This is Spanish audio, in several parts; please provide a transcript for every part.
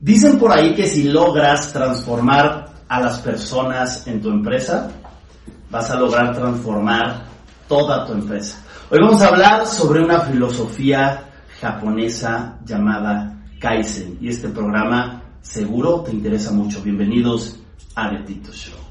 Dicen por ahí que si logras transformar a las personas en tu empresa, vas a lograr transformar toda tu empresa. Hoy vamos a hablar sobre una filosofía japonesa llamada Kaizen y este programa seguro te interesa mucho. Bienvenidos a The Tito Show.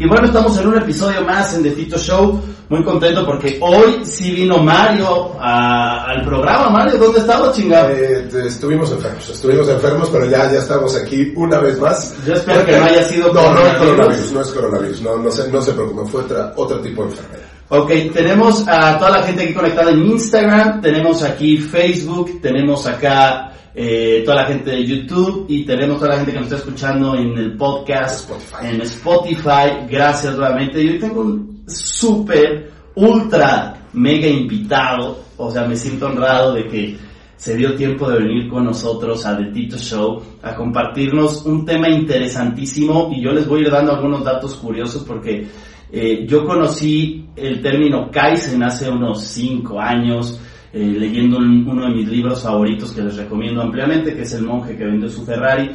Y bueno, estamos en un episodio más en The Tito Show. Muy contento porque hoy sí vino Mario al programa. Mario, ¿dónde estaba, chingado? Eh, estuvimos enfermos, estuvimos enfermos, pero ya, ya estamos aquí una vez más. Yo espero que no haya sido No, no es coronavirus, no es coronavirus, no, no, se, no se preocupen, fue otra, otro tipo de enfermedad. Ok, tenemos a toda la gente aquí conectada en Instagram, tenemos aquí Facebook, tenemos acá eh, toda la gente de YouTube y tenemos toda la gente que nos está escuchando en el podcast, en Spotify. Gracias nuevamente. Y hoy tengo un súper, ultra, mega invitado. O sea, me siento honrado de que se dio tiempo de venir con nosotros a The Tito Show a compartirnos un tema interesantísimo y yo les voy a ir dando algunos datos curiosos porque eh, yo conocí el término Kaizen hace unos 5 años eh, leyendo uno de mis libros favoritos que les recomiendo ampliamente, que es El monje que vendió su Ferrari.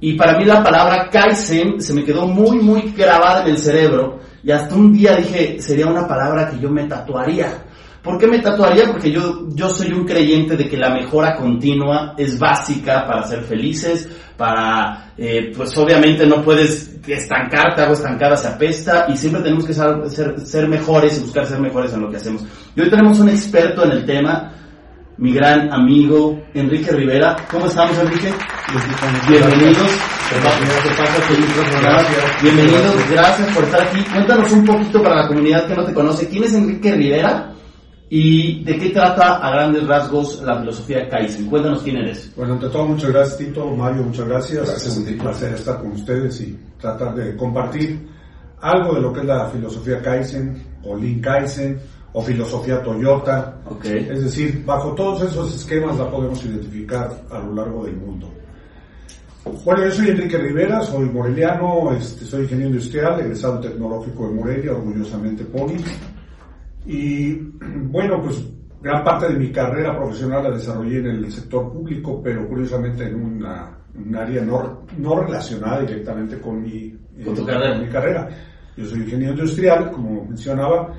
Y para mí la palabra Kaizen se me quedó muy, muy grabada en el cerebro. Y hasta un día dije, sería una palabra que yo me tatuaría. ¿Por qué me tatuaría? Porque yo, yo soy un creyente de que la mejora continua es básica para ser felices, para, eh, pues obviamente no puedes estancarte, algo estancada se apesta y siempre tenemos que ser, ser, ser, mejores y buscar ser mejores en lo que hacemos. Y hoy tenemos un experto en el tema, mi gran amigo Enrique Rivera. ¿Cómo estamos, Enrique? Bienvenidos. Bienvenidos, gracias por estar aquí. Cuéntanos un poquito para la comunidad que no te conoce. ¿Quién es Enrique Rivera? ¿Y de qué trata a grandes rasgos la filosofía Kaizen? Cuéntanos quién eres. Bueno, ante todo, muchas gracias, Tito. Mario, muchas gracias. Gracias, Es un placer estar con ustedes y tratar de compartir algo de lo que es la filosofía Kaizen, o Lean Kaizen, o filosofía Toyota. Okay. Es decir, bajo todos esos esquemas la podemos identificar a lo largo del mundo. Bueno, yo soy Enrique Rivera, soy moreliano, este, soy ingeniero industrial, egresado tecnológico de Morelia, orgullosamente Poli. Y bueno, pues gran parte de mi carrera profesional la desarrollé en el sector público, pero curiosamente en una, un área no, no, relacionada directamente con mi, ¿Con tu carrera? mi carrera. Yo soy ingeniero industrial, como mencionaba,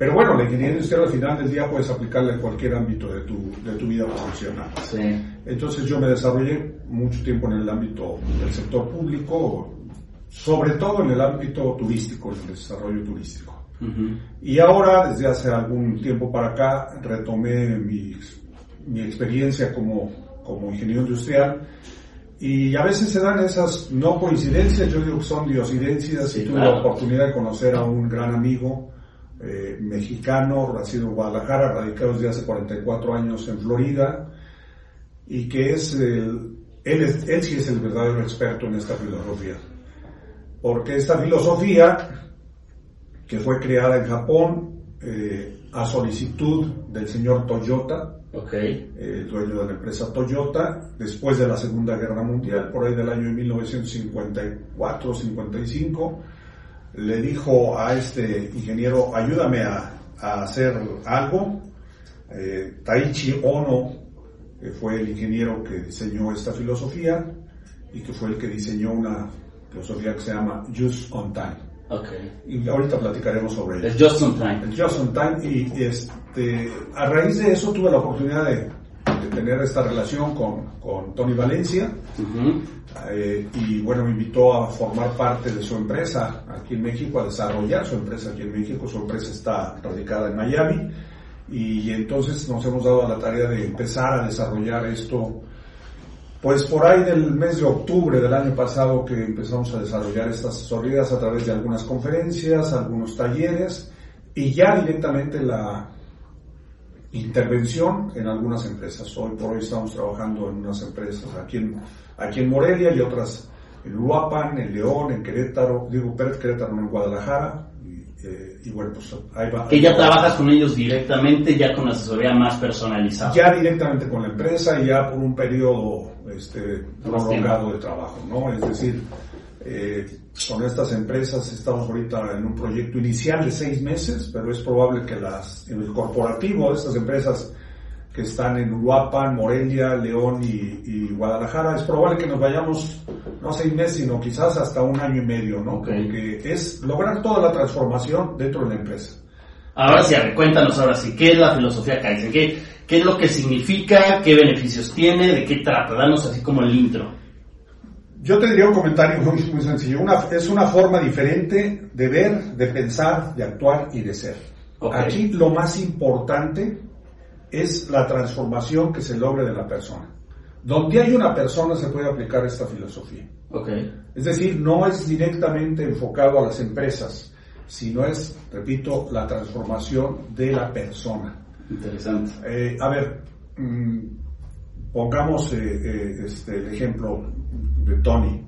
pero bueno, la ingeniería industrial al final del día puedes aplicarla en cualquier ámbito de tu, de tu vida profesional. Sí. Entonces yo me desarrollé mucho tiempo en el ámbito del sector público, sobre todo en el ámbito turístico, en el desarrollo turístico. Uh -huh. Y ahora, desde hace algún tiempo para acá, retomé mi, mi experiencia como, como ingeniero industrial y a veces se dan esas no coincidencias, yo digo que son diosidencias Sí, y tuve claro. la oportunidad de conocer a un gran amigo eh, mexicano, nacido en Guadalajara, radicado desde hace 44 años en Florida y que es el, él, es, él sí es el verdadero experto en esta filosofía. Porque esta filosofía que fue creada en Japón eh, a solicitud del señor Toyota, Ok. eh, dueño de la empresa Toyota, después de la Segunda Guerra Mundial, por ahí del año 1954-55, le dijo a este ingeniero, ayúdame a, a hacer algo. Eh, Taichi Ono, que fue el ingeniero que diseñó esta filosofía y que fue el que diseñó una filosofía que se llama Just on Time. Ok. Y ahorita platicaremos sobre ello. Es just on time. El Just on Time y este, a raíz de eso tuve la oportunidad de, de tener esta relación con, con Tony Valencia Uh -huh. eh, y bueno, me invitó a formar parte de su empresa aquí en México, a desarrollar su empresa aquí en México. Su empresa está radicada en Miami y entonces nos hemos dado a la tarea de empezar a desarrollar esto. Pues por ahí del mes de octubre del año pasado que empezamos a desarrollar estas asesorías a través de algunas conferencias, algunos talleres y ya directamente la intervención en algunas empresas. Hoy por hoy estamos trabajando en unas empresas aquí en, aquí en Morelia y otras en Uruapan, en León, en Querétaro, digo Pérez Querétaro, en Guadalajara. Y, eh, y bueno, pues ahí va. Que ya trabajas con ellos directamente, ya con asesoría más personalizada. Ya directamente con la empresa y ya por un periodo este, prolongado de trabajo, ¿no? Es decir, Eh, con estas empresas estamos ahorita en un proyecto inicial de seis meses, pero es probable que las, en el corporativo de estas empresas que están en Uruapan, Morelia, León y, y, Guadalajara, es probable que nos vayamos no seis meses, sino quizás hasta un año y medio, ¿no? Okay. Porque es lograr toda la transformación dentro de la empresa. Ahora sí, a ver, cuéntanos ahora sí, ¿qué es la filosofía Kaizen? ¿Qué, ¿Qué es lo que significa? ¿Qué beneficios tiene? ¿De qué trata? Danos así como el intro. Yo te diría un comentario muy, muy sencillo. Una, es una forma diferente de ver, de pensar, de actuar y de ser. Okay. Aquí lo más importante es la transformación que se logre de la persona. Donde hay una persona se puede aplicar esta filosofía. Okay. Es decir, no es directamente enfocado a las empresas, sino es, repito, la transformación de la persona. Interesante. Eh, a ver, mmm, pongamos eh, eh, este, el ejemplo de Tony.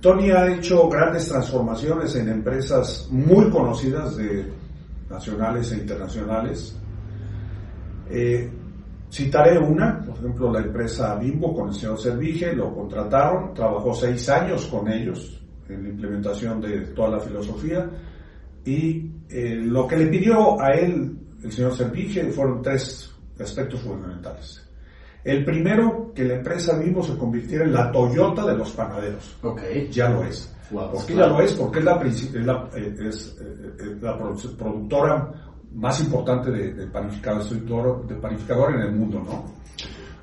Tony ha hecho grandes transformaciones en empresas muy conocidas de nacionales e internacionales. Citaré una, por ejemplo, la empresa Bimbo con el señor Servige, lo contrataron, trabajó seis años con ellos en la implementación de toda la filosofía y lo que le pidió a él el señor Servige fueron tres aspectos fundamentales. El primero, que la empresa Bimbo se convirtiera en la Toyota de los panaderos. Okay. Ya lo es. Wow, ¿Por qué claro. ya lo es? Porque es la, es la, es, es la productora más importante de, de, panificador, de panificador en el mundo, ¿no?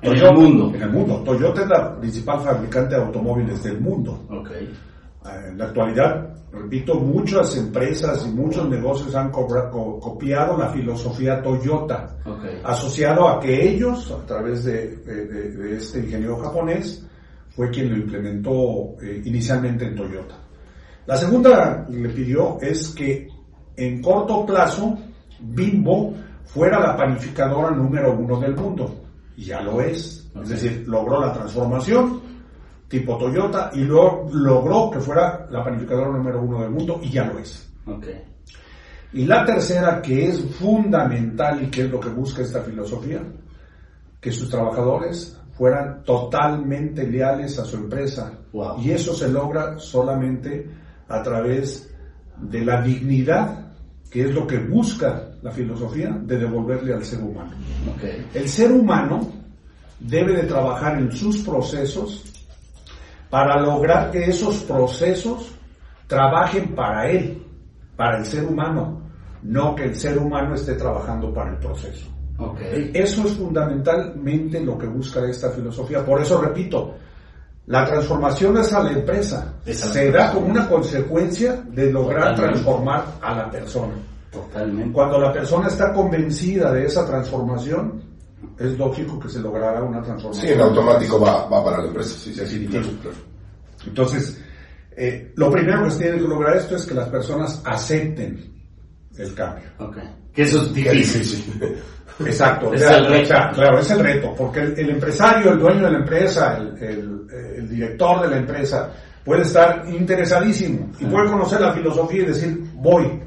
En Toyota, el mundo. En el mundo. Toyota es la principal fabricante de automóviles del mundo. Okay. Eh, En la actualidad, repito, muchas empresas y muchos negocios han copiado la filosofía Toyota, okay. asociado a que ellos, a través de, de, de, este ingeniero japonés, fue quien lo implementó eh, inicialmente en Toyota. La segunda le pidió es que en corto plazo Bimbo fuera la panificadora número uno del mundo. Y ya lo es. Okay. Es decir, logró la transformación tipo Toyota y luego logró que fuera la panificadora número uno del mundo y ya lo es. Okay. Y la tercera, que es fundamental y que es lo que busca esta filosofía, que sus trabajadores fueran totalmente leales a su empresa. Wow. Y eso se logra solamente a través de la dignidad, que es lo que busca la filosofía, de devolverle al ser humano. Okay. El ser humano debe de trabajar en sus procesos para lograr que esos procesos trabajen para él, para el ser humano, no que el ser humano esté trabajando para el proceso. Okay. Eso es fundamentalmente lo que busca esta filosofía. Por eso repito, la transformación es a la empresa. Se da como una consecuencia de lograr Totalmente. transformar a la persona. Totalmente. Cuando la persona está convencida de esa transformación, es lógico que se logrará una transformación. Sí, en automático va, va para la empresa. Sí, sí, sí, Definitivo. claro, claro. Entonces, eh, lo primero que se tiene que lograr esto es que las personas acepten el cambio. Okay. Que eso es difícil. difícil. Exacto. o Es sea, el reto. claro, es el reto, porque el, el empresario, el dueño de la empresa, el, el- el director de la empresa, puede estar interesadísimo y puede conocer la filosofía y decir, voy.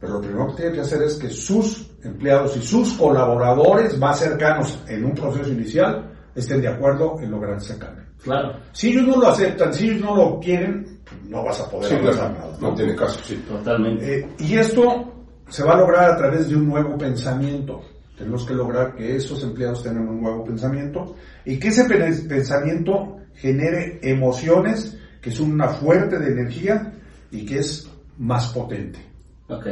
Pero lo primero que tiene que hacer es que sus empleados y sus colaboradores más cercanos en un proceso inicial estén de acuerdo en lograr ese cambio. Claro. Si ellos no lo aceptan, si ellos no lo quieren, no vas a poder Sí, avanzar claro. nada. No tiene caso, sí. Totalmente. Eh, y esto se va a lograr a través de un nuevo pensamiento. Tenemos que lograr que esos empleados tengan un nuevo pensamiento y que ese pe- pensamiento genere emociones que son una fuerte de energía y que es más potente. Ok.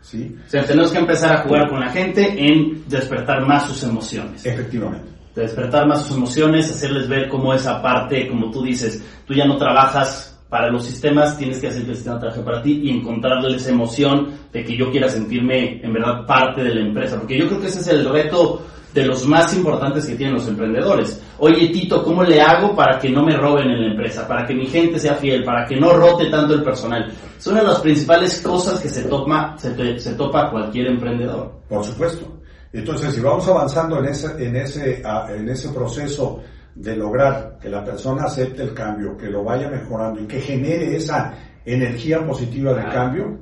¿Sí? O sea, tenemos que empezar a jugar con la gente en despertar más sus emociones. Efectivamente. de despertar más sus emociones, hacerles ver cómo esa parte, como tú dices, tú ya no trabajas para los sistemas, tienes que hacer que el sistema trabaje para ti y encontrarle esa emoción de que yo quiera sentirme en verdad parte de la empresa, porque yo creo que ese es el reto de los más importantes que tienen los emprendedores. Oye Tito, ¿cómo le hago para que no me roben en la empresa, para que mi gente sea fiel, para que no rote tanto el personal? Es una de las principales cosas que se, toma, se, se topa cualquier emprendedor. Por supuesto. Entonces, si vamos avanzando en ese, en ese, en ese proceso de lograr que la persona acepte el cambio, que lo vaya mejorando y que genere esa energía positiva de cambio,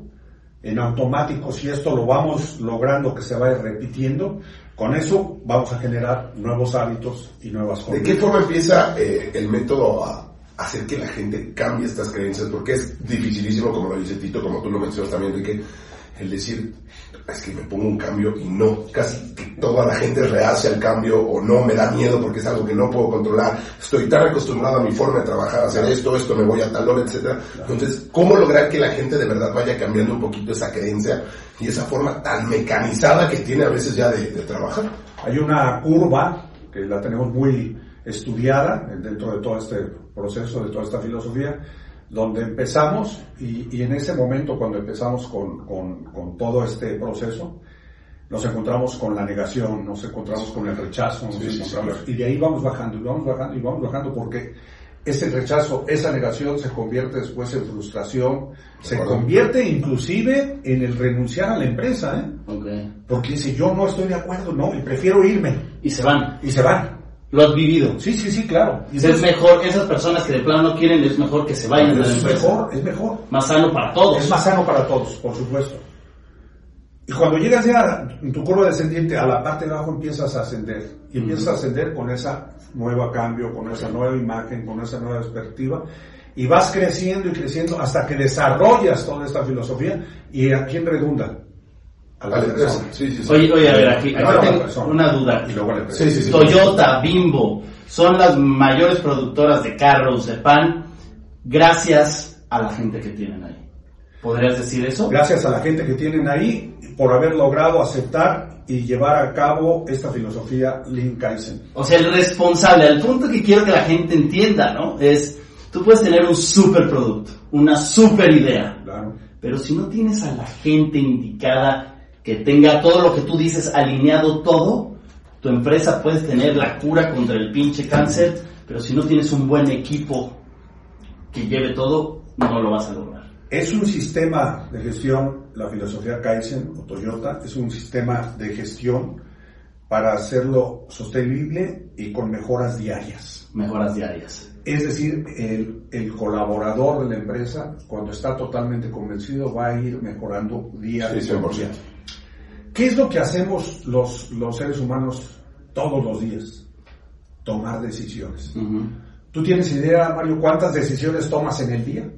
en automático, si esto lo vamos logrando que se vaya repitiendo, con eso vamos a generar nuevos hábitos y nuevas ¿De conductas. qué forma empieza eh, el método a, hacer que la gente cambie estas creencias, porque es dificilísimo, como lo dice Tito, como tú lo mencionas también, Enrique, el decir, es que me pongo un cambio y no, casi toda la gente rehace al cambio o no, me da miedo porque es algo que no puedo controlar, estoy tan acostumbrado a mi forma de trabajar, a hacer esto, esto, me voy a tal hora, etc. Entonces, ¿cómo lograr que la gente de verdad vaya cambiando un poquito esa creencia y esa forma tan mecanizada que tiene a veces ya de, de trabajar? Hay una curva que la tenemos muy estudiada dentro de todo este proceso, de toda esta filosofía, donde empezamos y, y en ese momento cuando empezamos con, con, con, todo este proceso, nos encontramos con la negación, nos encontramos con el rechazo, nos sí, encontramos, sí, y de ahí vamos bajando y vamos bajando y vamos bajando porque ese rechazo, esa negación se convierte después en frustración, se convierte inclusive en el renunciar a la empresa, ¿eh? Okay. porque dice yo no estoy de acuerdo, no, y prefiero irme. Y se van. Y se van. Lo has vivido. Sí, sí, sí, claro. Y es mejor, esas personas que de plano no quieren, es mejor que se vayan de la es empresa. mejor, es mejor. Más sano para todos. Es más sano para todos, por supuesto. Y cuando llegas ya en tu curva descendiente, a la parte de abajo empiezas a ascender. Y empiezas a ascender con esa nueva cambio, con esa nueva imagen, con esa nueva perspectiva. Y vas creciendo y creciendo hasta que desarrollas toda esta filosofía. ¿Y a quién redunda? A la persona. Sí, sí, sí. Oye, oye, a ver, aquí, tengo persona. una duda. Y luego la empresa. Sí, sí, sí. Toyota, Bimbo, son las mayores productoras de carros, de pan, gracias a la gente que tienen ahí. ¿Podrías decir eso? Gracias a la gente que tienen ahí por haber logrado aceptar y llevar a cabo esta filosofía Lean Kaizen. O sea, el responsable, al punto que quiero que la gente entienda, ¿no? Es, tú puedes tener un super producto, una super idea, Claro. pero si no tienes a la gente indicada que tenga todo lo que tú dices alineado todo, tu empresa puedes tener la cura contra el pinche cáncer, pero si no tienes un buen equipo que lleve todo, no lo vas a lograr. Es un sistema de gestión, la filosofía Kaizen o Toyota, es un sistema de gestión para hacerlo sostenible y con mejoras diarias. Mejoras diarias. Es decir, el, el colaborador de la empresa, cuando está totalmente convencido, va a ir mejorando día Sí, con 100%. día. ¿Qué es lo que hacemos los, los seres humanos todos los días? Tomar decisiones. ¿Tú tienes idea, Mario, cuántas decisiones tomas en el día?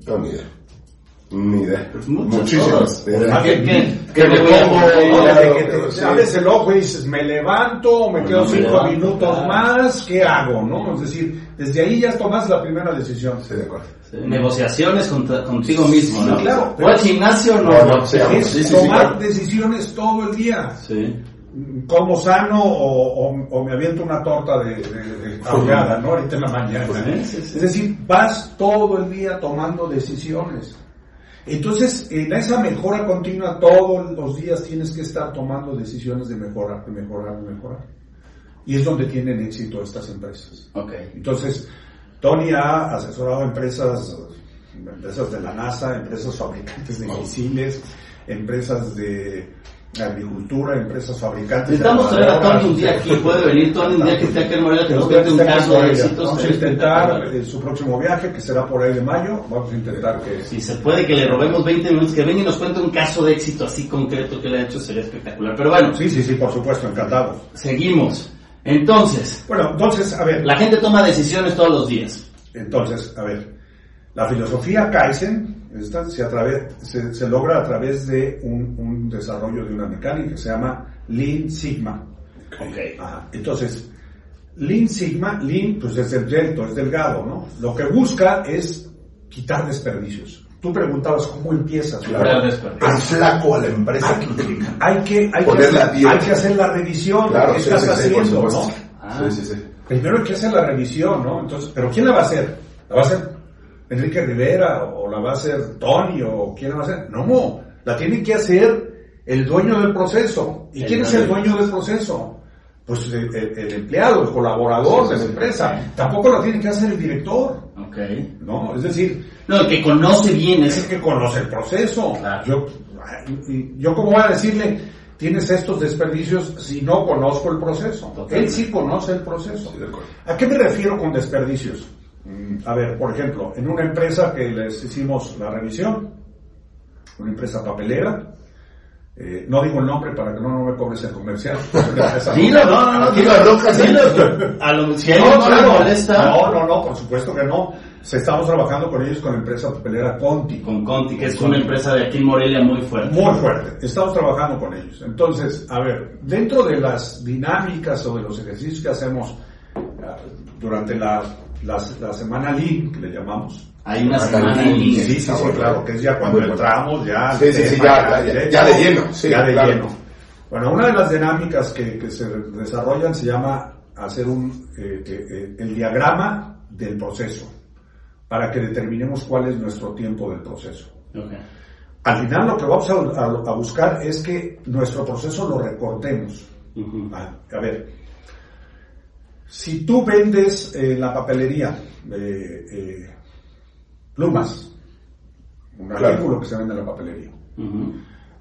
Ni idea. Pues Muchísimas. todas. De verdad. ¿Qué- qué- que me pongo, abres el ojo y dices, me levanto, me quedo cinco minutos más, ¿qué hago? ¿no? Es decir, desde ahí ya tomas la primera decisión. Sí, de acuerdo. Sí, Negociaciones contra- contigo mismo, ¿no? Sí, claro. ¿O al gimnasio no? No, no, sí, Es sí, sí, tomar claro. decisiones todo el día. Sí. Como sano o, o- o me aviento una torta de, de, ¿no? Ahorita en la mañana. Sí, sí, sí. Es decir, vas todo el día tomando decisiones. Entonces, en esa mejora continua, todos los días tienes que estar tomando decisiones de mejorar, de mejorar, de mejorar. Y es donde tienen éxito estas empresas. Ok. Entonces, Tony ha asesorado a empresas, empresas de la NASA, empresas fabricantes de misiles, empresas de agricultura, empresas fabricantes Necesitamos traer a. Tony un día aquí, puede venir Tony un día que esté aquí en Morelia que nos cuente un caso en de éxitos. Vamos a intentar eh, su próximo viaje, que será por ahí de mayo, vamos a intentar que... Si se puede que le robemos 20 minutos, que venga y nos cuente un caso de éxito así concreto que le ha hecho, sería espectacular. Pero bueno, Sí, sí, sí, por supuesto, encantado. seguimos. Entonces, Bueno, entonces, a ver, la gente toma decisiones todos los días. Entonces, a ver, la filosofía Kaizen esta se, a través- se, se logra a través de un, un desarrollo de una mecánica que se llama Lean Sigma. Ok. Ajá. Entonces, Lean Sigma, Lean pues es delgado, es delgado, ¿no? Lo que busca es quitar desperdicios. Tú preguntabas cómo empiezas. Claro. Es flaco a la empresa. Hay que, hay, que hacer, hay que hacer la revisión. Claro, ¿Qué sí, estás sí, haciendo, no? Ah. Sí, sí, sí. Primero hay que hacer la revisión, ¿no? Entonces, ¿pero quién la va a hacer? ¿La va a hacer Enrique Rivera o la va a hacer Tony o quién la va a hacer? No, la tiene que hacer el dueño del proceso. ¿Y El quién es el dueño. del proceso? Pues el, el- el empleado, el colaborador Sí, sí, de la sí. empresa. Tampoco la tiene que hacer el director, Ok. ¿no? Es decir, No, el que conoce bien es el que conoce el proceso. Claro. Yo, yo cómo voy a decirle, tienes estos desperdicios si no conozco el proceso. Él sí conoce el proceso. ¿A qué me refiero con desperdicios? Mm, A ver, por ejemplo, en una empresa que les hicimos la revisión, una empresa papelera, eh, no digo el nombre para que no, no me cobres el comercial. Dilo, no, no, no, Aquí dilo, dilo. A lo, si No, no claro. molesta, No, no, no, por supuesto que no. Se estamos trabajando con ellos con la empresa papelera Conti. Con Conti, que es una empresa de aquí en Morelia muy fuerte. Muy fuerte. Estamos trabajando con ellos. Entonces, a ver, dentro de las dinámicas o de los ejercicios que hacemos eh, durante la, la, la semana Lean, que le llamamos. Hay una Semana Lean. Sí, sí, sí, claro, que es ya cuando entramos, ya. Sí, sí, sí, ya, ya, ya de lleno, sí, ya de claro. lleno. Bueno, una de las dinámicas que, que se desarrollan se llama hacer un, eh, eh, eh, el diagrama del proceso para que determinemos cuál es nuestro tiempo del proceso. Ok. Al final lo que vamos a, a- a buscar es que nuestro proceso lo recortemos. Ujú. Ah, A ver, si tú vendes en la papelería eh, eh, plumas, un Claro. artículo que se vende en la papelería,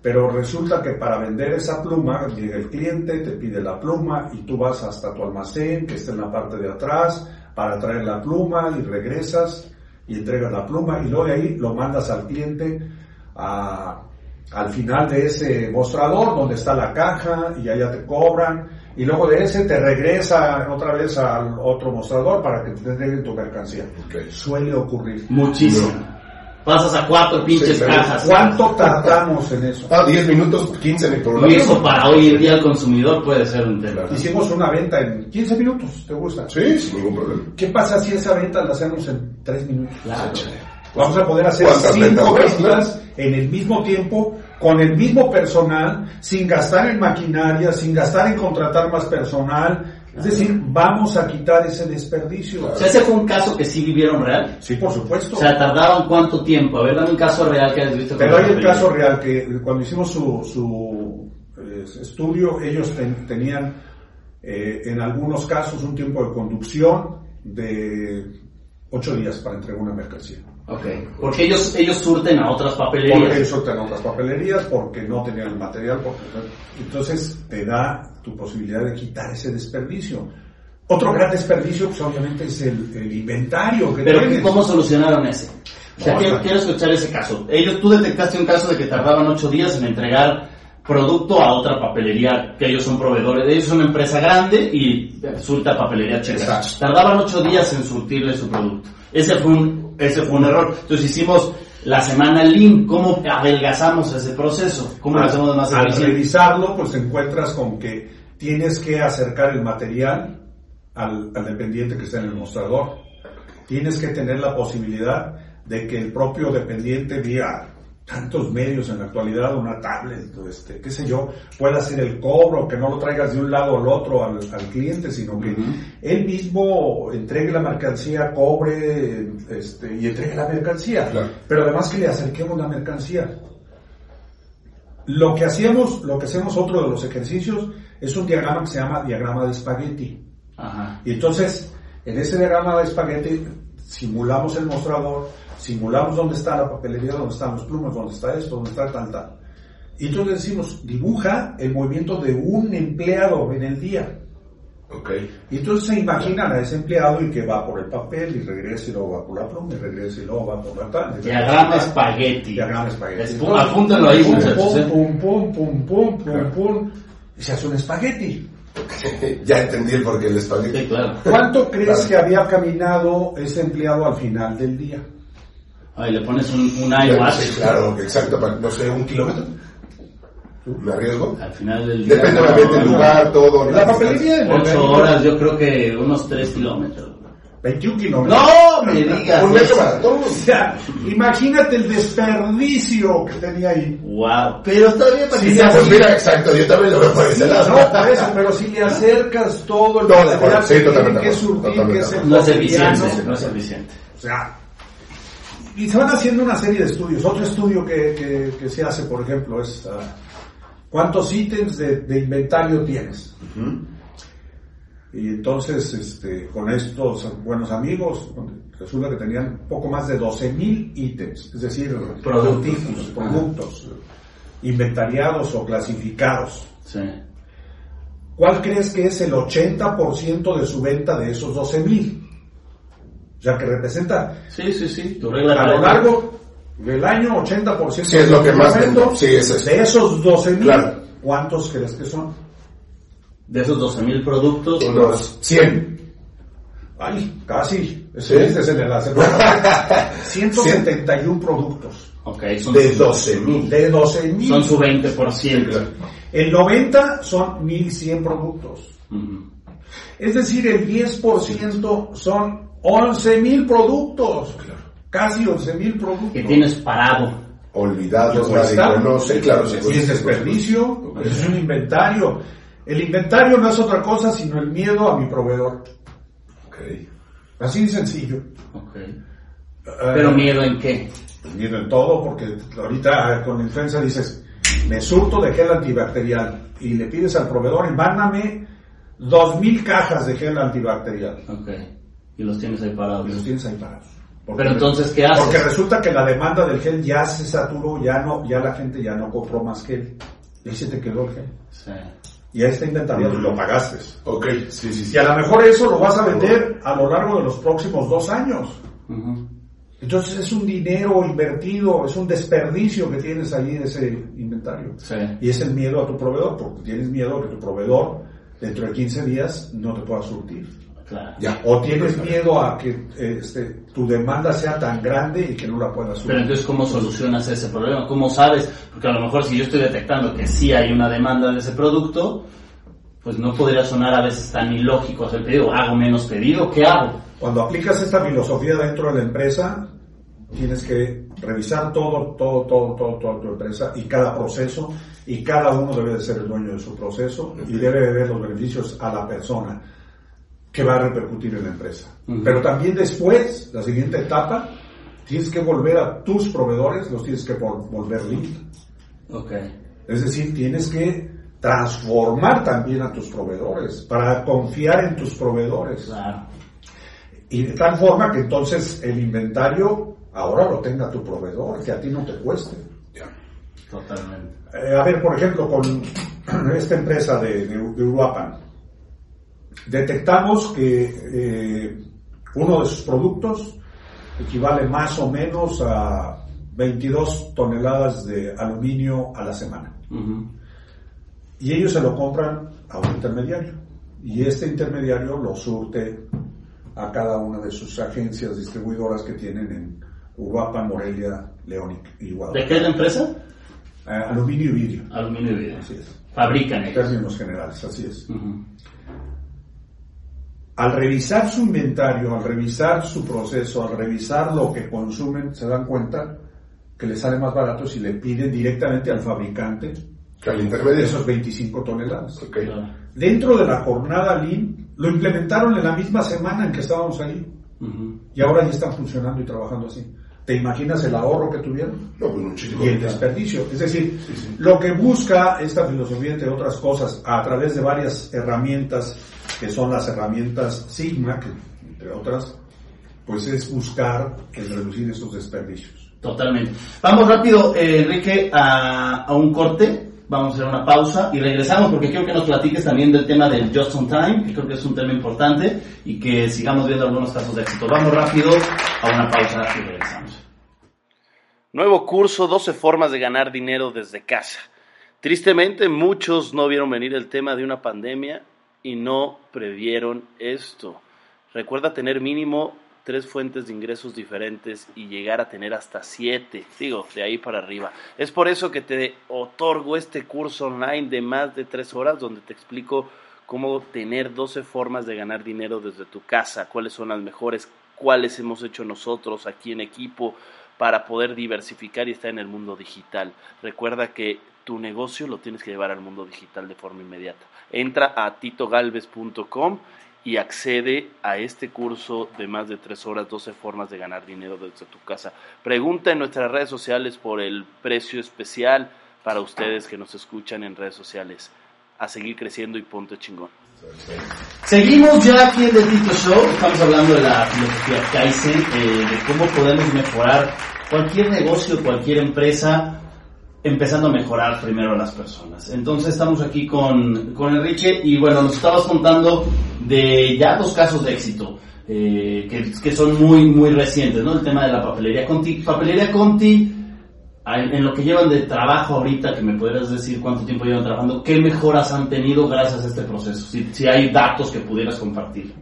pero resulta que para vender esa pluma llega el cliente, te pide la pluma y tú vas hasta tu almacén que está en la parte de atrás para traer la pluma y regresas y entregas la pluma y luego de ahí lo mandas al cliente a- al final de ese mostrador donde está la caja y allá te cobran y luego de ese te regresa otra vez al otro mostrador para que te entreguen tu mercancía. Ok. Suele ocurrir. Muchísimo. Pasas a cuatro pinches Sí, cajas. ¿Cuánto tardamos en eso? Ah, 10 minutos, 15 ni por Y eso para hoy en día el consumidor puede ser un tema. Hicimos una venta en 15 minutos, ¿te gusta? Sí, sin ningún problema. ¿Qué pasa si esa venta la hacemos en 3 minutos? Claro. Vamos a poder hacer ¿Cuántas 5 ventas más, ventas en el mismo tiempo, con el mismo personal, sin gastar en maquinaria, sin gastar en contratar más personal. Es decir, vamos a quitar ese desperdicio. O sea, ese fue un caso que sí vivieron real. Sí, por supuesto. O sea, tardaban cuánto tiempo. A ver, dame un caso real que hayas visto. Pero hay papelería. caso real que cuando hicimos su, su eh, estudio, ellos ten- tenían eh, en algunos casos un tiempo de conducción de 8 días para entregar una mercancía. Ok. Porque ellos, ellos surten a otras Porque papelerías. ellos soltan otras papelerías, porque no tenían el material. Porque, entonces te da tu posibilidad de quitar ese desperdicio. Otro gran desperdicio, pues obviamente es el, el inventario que Pero tienes. ¿cómo solucionaron ese? O sea, No, quiero, quiero escuchar ese caso. Ellos, tú detectaste un caso de que tardaban ocho días en entregar producto a otra papelería que ellos son proveedores. Ellos son una empresa grande y surta papelería. Exacto. Tardaban ocho días en surtirle su producto. Ese fue un, ese fue un error. Entonces hicimos la semana Lean. ¿Cómo adelgazamos ese proceso? ¿Cómo lo Al- hacemos más Al eficiente? revisarlo, pues te encuentras con que tienes que acercar el material al, al dependiente que está en el mostrador. Tienes que tener la posibilidad de que el propio dependiente vía tantos medios en la actualidad, una tablet, este, qué sé yo, pueda hacer el cobro, que no lo traigas de un lado al otro al, al cliente, sino que él mismo entregue la mercancía, cobre este, y entregue la mercancía. Claro. Pero además que le acerquemos la mercancía. Lo que hacíamos, lo que hacemos otro de los ejercicios es un diagrama que se llama diagrama de espagueti. Ajá. Y entonces, en ese diagrama de espagueti simulamos el mostrador, simulamos dónde está la papelería, dónde están los plumas, dónde está esto, dónde está tal, tal. Y entonces decimos, dibuja el movimiento de un empleado en el día. Ok. Y entonces se imaginan a ese empleado y que va por el papel y regresa y luego va por la pluma y regresa y luego va por la tal. Diagrama espagueti. Diagrama espagueti. Entonces, apúntenlo ahí, pum, muchachos, Pum, ¿eh? pum, pum, pum, pum, pum, pum. Y se hace un espagueti. ya entendí el porqué del espagueti. Sí, claro. ¿Cuánto crees Claro. que había caminado ese empleado al final del día? Ahí le pones un, un iWatch. Sí, claro, exacto. pa- No sé, un kilómetro. ¿Me arriesgo? Al final del día. Depende obviamente del lugar, todo. La papelería de Ocho horas, yo creo que unos tres kilómetros. 21 kilómetros. ¡No me digas! Un metro maratón. O sea, imagínate el desperdicio que tenía ahí. Wow, pero está bien para Sí, Pues mira, exacto, yo también lo veo por ese lado. No, por eso, pero si le acercas todo el No, de material acuerdo, sí, que surtir, es el No es eficiente, no es eficiente. O sea, y se van haciendo una serie de estudios. Otro estudio que, que, que se hace, por ejemplo, es ah, cuántos ítems de, de inventario tienes. Y entonces, este, con estos buenos amigos, resulta que tenían poco más de 12.000 ítems, es decir, Productos. productos, inventariados o clasificados. Sí. ¿Cuál crees que es el 80% de su venta de esos 12.000? Sea, que representa Sí, sí, sí. Tu regla a lo largo del año 80% Sí, es lo que más vendo. Sí, es eso. de esos 12.000, Claro. ¿cuántos crees que son? De esos 12 mil productos, Unos 100. Ay, casi. ¿Sí? Estuviste en el hacer. 171 productos. Ok, son, De 12 mil. De 12 mil. son su 20%. El 90 son 1100 productos. Ujú. Es decir, el 10% son 11 mil productos. Casi 11 mil productos. Que tienes parado. Olvidados, Y nadie conoce, claro. sí, Y es desperdicio, es un inventario. El inventario no es otra cosa sino el miedo a mi proveedor. Ok. Así de sencillo. Ok. Eh, Pero miedo en qué? pues miedo en todo, porque ahorita con la influenza dices, me surto de gel antibacterial y le pides al proveedor y mándame dos mil cajas de gel antibacterial. Ok. Y los tienes ahí parados. Y los tienes ahí parados. Porque- Pero entonces, ¿qué haces? Porque resulta que la demanda del gel ya se saturó, ya no, ya la gente ya no compró más gel. Y ahí se te quedó el gel. Sí. Y ahí está inventariado y lo pagaste. Ok, sí, sí, sí. Y a lo mejor eso lo vas a vender a lo largo de los próximos dos años. Entonces es un dinero invertido, es un desperdicio que tienes ahí de ese inventario. Sí. Y es el miedo a tu proveedor, porque tienes miedo a que tu proveedor dentro de 15 días no te pueda surtir. Claro. Ya. O tienes miedo a que este, tu demanda sea tan grande y que no la puedas Pero surtir. entonces, ¿cómo solucionas ese problema? ¿Cómo sabes? Porque a lo mejor si yo estoy detectando que sí hay una demanda de ese producto, pues no podría sonar a veces tan ilógico hacer pedido. ¿Hago menos pedido? ¿Qué hago? Cuando aplicas esta filosofía dentro de la empresa, tienes que revisar todo, todo, todo, todo, toda tu empresa y cada proceso, y cada uno debe de ser el dueño de su proceso y debe de ver los beneficios a la persona que va a repercutir en la empresa. Ujú. Pero también después, la siguiente etapa, tienes que volver a tus proveedores, los tienes que vol- volver lead. Ok. Es decir, tienes que transformar también a tus proveedores para confiar en tus proveedores. Claro. Y de tal forma que entonces el inventario ahora lo tenga tu proveedor, que a ti no te cueste. Ya. Totalmente. Eh, a ver, por ejemplo, con esta empresa de, de, de Uruapan, detectamos que eh, uno de sus productos equivale más o menos a 22 toneladas de aluminio a la semana. Y ellos se lo compran a un intermediario. Y este intermediario lo surte a cada una de sus agencias distribuidoras que tienen en Uruapan, Morelia, León y ¿De Guadalajara. qué es la empresa? Eh, aluminio y vidrio. Aluminio y vidrio. Así es. Fabrican En ellos. términos generales, así es. Al revisar su inventario, al revisar su proceso, al revisar lo que consumen, se dan cuenta que les sale más barato si le piden directamente al fabricante Que al intermedio. esos 25 toneladas. Dentro de la jornada Lean, lo implementaron en la misma semana en que estábamos ahí. Y ahora ya están funcionando y trabajando así. ¿Te imaginas el ahorro que tuvieron? No, pues muchísimo. Y el desperdicio. Es decir, lo que busca esta filosofía, entre otras cosas, a través de varias herramientas, que son las herramientas Sigma, que entre otras, pues es buscar el reducir esos desperdicios. Totalmente. Vamos rápido, eh, Enrique, a, a un corte. Vamos a hacer una pausa y regresamos porque quiero que nos platiques también del tema del Just on Time, que creo que es un tema importante y que sigamos viendo algunos casos de éxito. Vamos rápido a una pausa y regresamos. Nuevo curso, 12 formas de ganar dinero desde casa. Tristemente, muchos no vieron venir el tema de una pandemia y no previeron esto. Recuerda tener mínimo tres fuentes de ingresos diferentes y llegar a tener hasta siete, digo, de ahí para arriba. Es por eso que te otorgo este curso online de más de tres horas donde te explico cómo tener 12 formas de ganar dinero desde tu casa, cuáles son las mejores, cuáles hemos hecho nosotros aquí en equipo para poder diversificar y estar en el mundo digital. Recuerda que tu negocio lo tienes que llevar al mundo digital de forma inmediata. Entra a titogalvez.com y accede a este curso de más de tres horas, 12 formas de ganar dinero desde tu casa. Pregunta en nuestras redes sociales por el precio especial para ustedes que nos escuchan en redes sociales. A seguir creciendo y ponte chingón. Seguimos ya aquí en The Tito Show. Estamos hablando de la filosofía Kaizen, eh, de cómo podemos mejorar cualquier negocio, cualquier empresa, empezando a mejorar primero a las personas. Entonces estamos aquí con, con Enrique y bueno, nos estabas contando de ya dos casos de éxito. eh, que, que son muy muy recientes, ¿no? El tema de la papelería Conti. Papelería Conti, en lo que llevan de trabajo ahorita, que me podrías decir cuánto tiempo llevan trabajando, ¿qué mejoras han tenido gracias a este proceso? Si, si hay datos que pudieras compartir.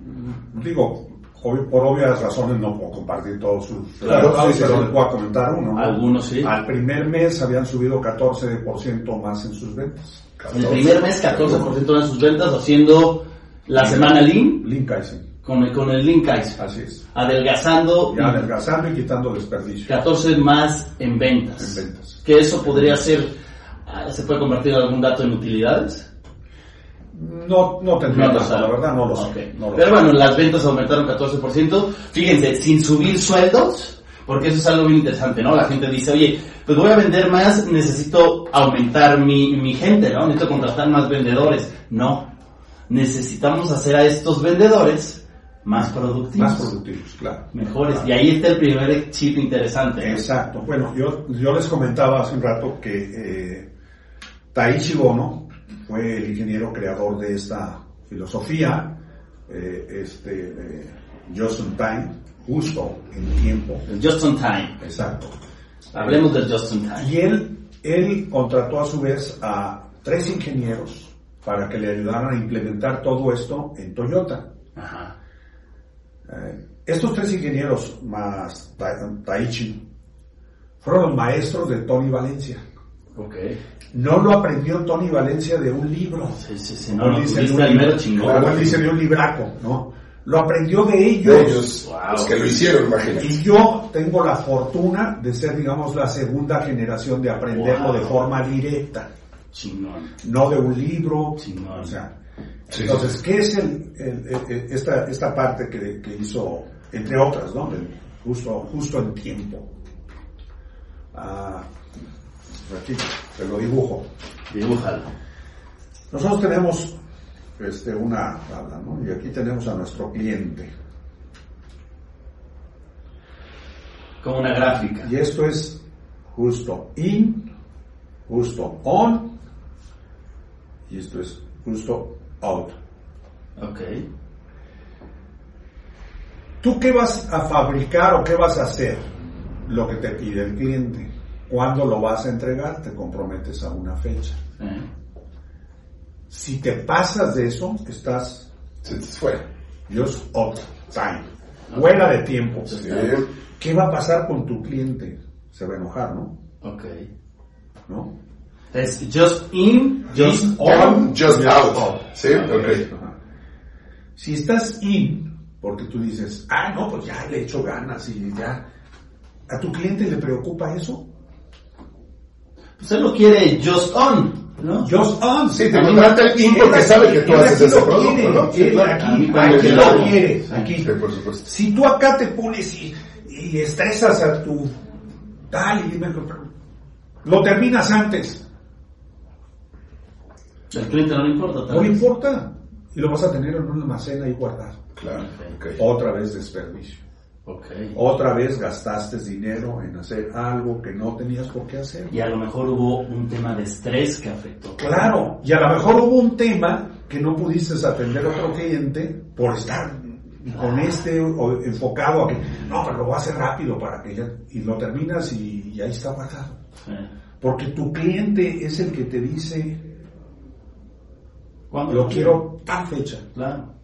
Digo, obvio- por obvias razones no puedo compartir todos sus Claro, resultados, sí, pero a comentar uno. ¿no? Algunos sí. Al primer mes habían subido 14% más en sus ventas. En el primer mes 14% de sus ventas haciendo la semana Lean Link Kaizen. con el, con el Link Kaizen. Así es. Adelgazando Ya adelgazando y quitando desperdicio 14 más en ventas. en ventas. Que eso podría ser, ah, se puede convertir en algún dato en utilidades. No, no tendría No la verdad no lo sé. Ok. no lo Pero sé. bueno, las ventas aumentaron 14%. Fíjense, sin subir sueldos, porque eso es algo muy interesante, ¿no? La gente dice, oye, pues voy a vender más, necesito aumentar mi, mi gente, ¿no? Necesito contratar más vendedores. No. Necesitamos hacer a estos vendedores más productivos. Más productivos, claro. Mejores. Y ahí está el primer chip interesante. Exacto. Bueno, yo, yo les comentaba hace un rato que eh, Taichi Bono fue el ingeniero creador de esta filosofía, eh, este, eh, Just in Time, justo en tiempo. El Just on time. Exacto. Hablemos del Just on time. Y él, él contrató a su vez a tres ingenieros para que le ayudaran a implementar todo esto en Toyota. Ajá. Eh, estos tres ingenieros más Ta- Taichi fueron los maestros de Tony Valencia. Ok. No lo aprendió Tony Valencia de un libro. Sí, sí, sí. No, no, dice un libro, chingón. de un libraco, ¿no? Lo aprendió de ellos. De ellos, Wow. los que lo hicieron, imagínate. Y yo tengo la fortuna de ser, digamos, la segunda generación de aprenderlo Wow. de forma directa, Chingón. no de un libro. Chingón. O sea, Sí, entonces, ¿qué es el, el- el- el- esta, esta parte que, que hizo, entre otras, ¿no? Justo, justo en tiempo. Ah, aquí, te lo dibujo. Dibújalo. Nosotros tenemos este, una tabla, ¿no? Y aquí tenemos a nuestro cliente. Como una gráfica. Y esto es justo in, justo on, y esto es justo out. Ok. ¿Tú qué vas a fabricar o qué vas a hacer? Lo que te pide el cliente. ¿Cuándo lo vas a entregar? Te comprometes a una fecha. Si te pasas de eso, estás Se te fue. just out time. Fuera de tiempo. Sí. ¿Qué va a pasar con tu cliente? Se va a enojar, ¿no? Ok. ¿No? Es just in, just In, on. Just Just out. out. Sí, ok. Ajá. Si estás in, porque tú dices, ah, no, pues ya le echo ganas y ya. ¿A tu cliente le preocupa eso? Pues él lo quiere just on, ¿no? Just on. Sí, te contrata el team porque sabe que tú haces ese lo producto, quiere, ¿no? Sí, claro. aquí, lo quiere, Sí. aquí. Sí, por supuesto. Si tú acá te pones y, y estresas a tu tal y dime, lo terminas antes, Al cliente no le importa. tal no le importa. Y lo vas a tener en un almacén ahí guardado. Claro, ok. Otra vez desperdicio. Ok. Otra vez gastaste dinero en hacer algo que no tenías por qué hacer. Y a lo mejor hubo un tema de estrés que afectó. Claro, y a lo mejor hubo un tema que no pudiste atender a otro cliente por estar con este o enfocado a que, no, pero lo voy a hacer rápido para que ya, y lo terminas y, y ahí está guardado. Porque tu cliente es el que te dice, ¿Cuándo lo quiero tal fecha. Claro.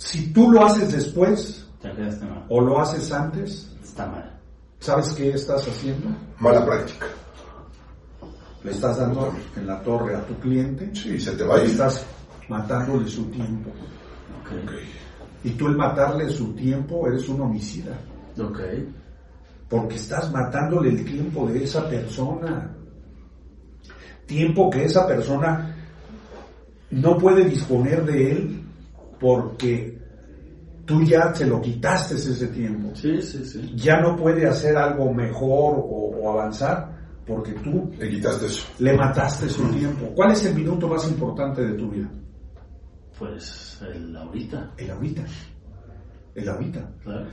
Si tú lo haces después mal. o lo haces antes, Está mal. ¿sabes qué estás haciendo? Mala práctica. Le estás dando en la torre a tu cliente Sí, se te va a ir. estás matándole su tiempo. Y tú el matarle su tiempo eres un homicida. Ok. Porque estás matándole el tiempo de esa persona. Tiempo que esa persona no puede disponer de él porque tú ya se lo quitaste ese tiempo. Sí, sí, sí. Ya no puede hacer algo mejor o, o avanzar porque tú Le quitaste eso. le mataste su tiempo. ¿Cuál es el minuto más importante de tu vida? Pues el ahorita. El ahorita. El ahorita. Claro.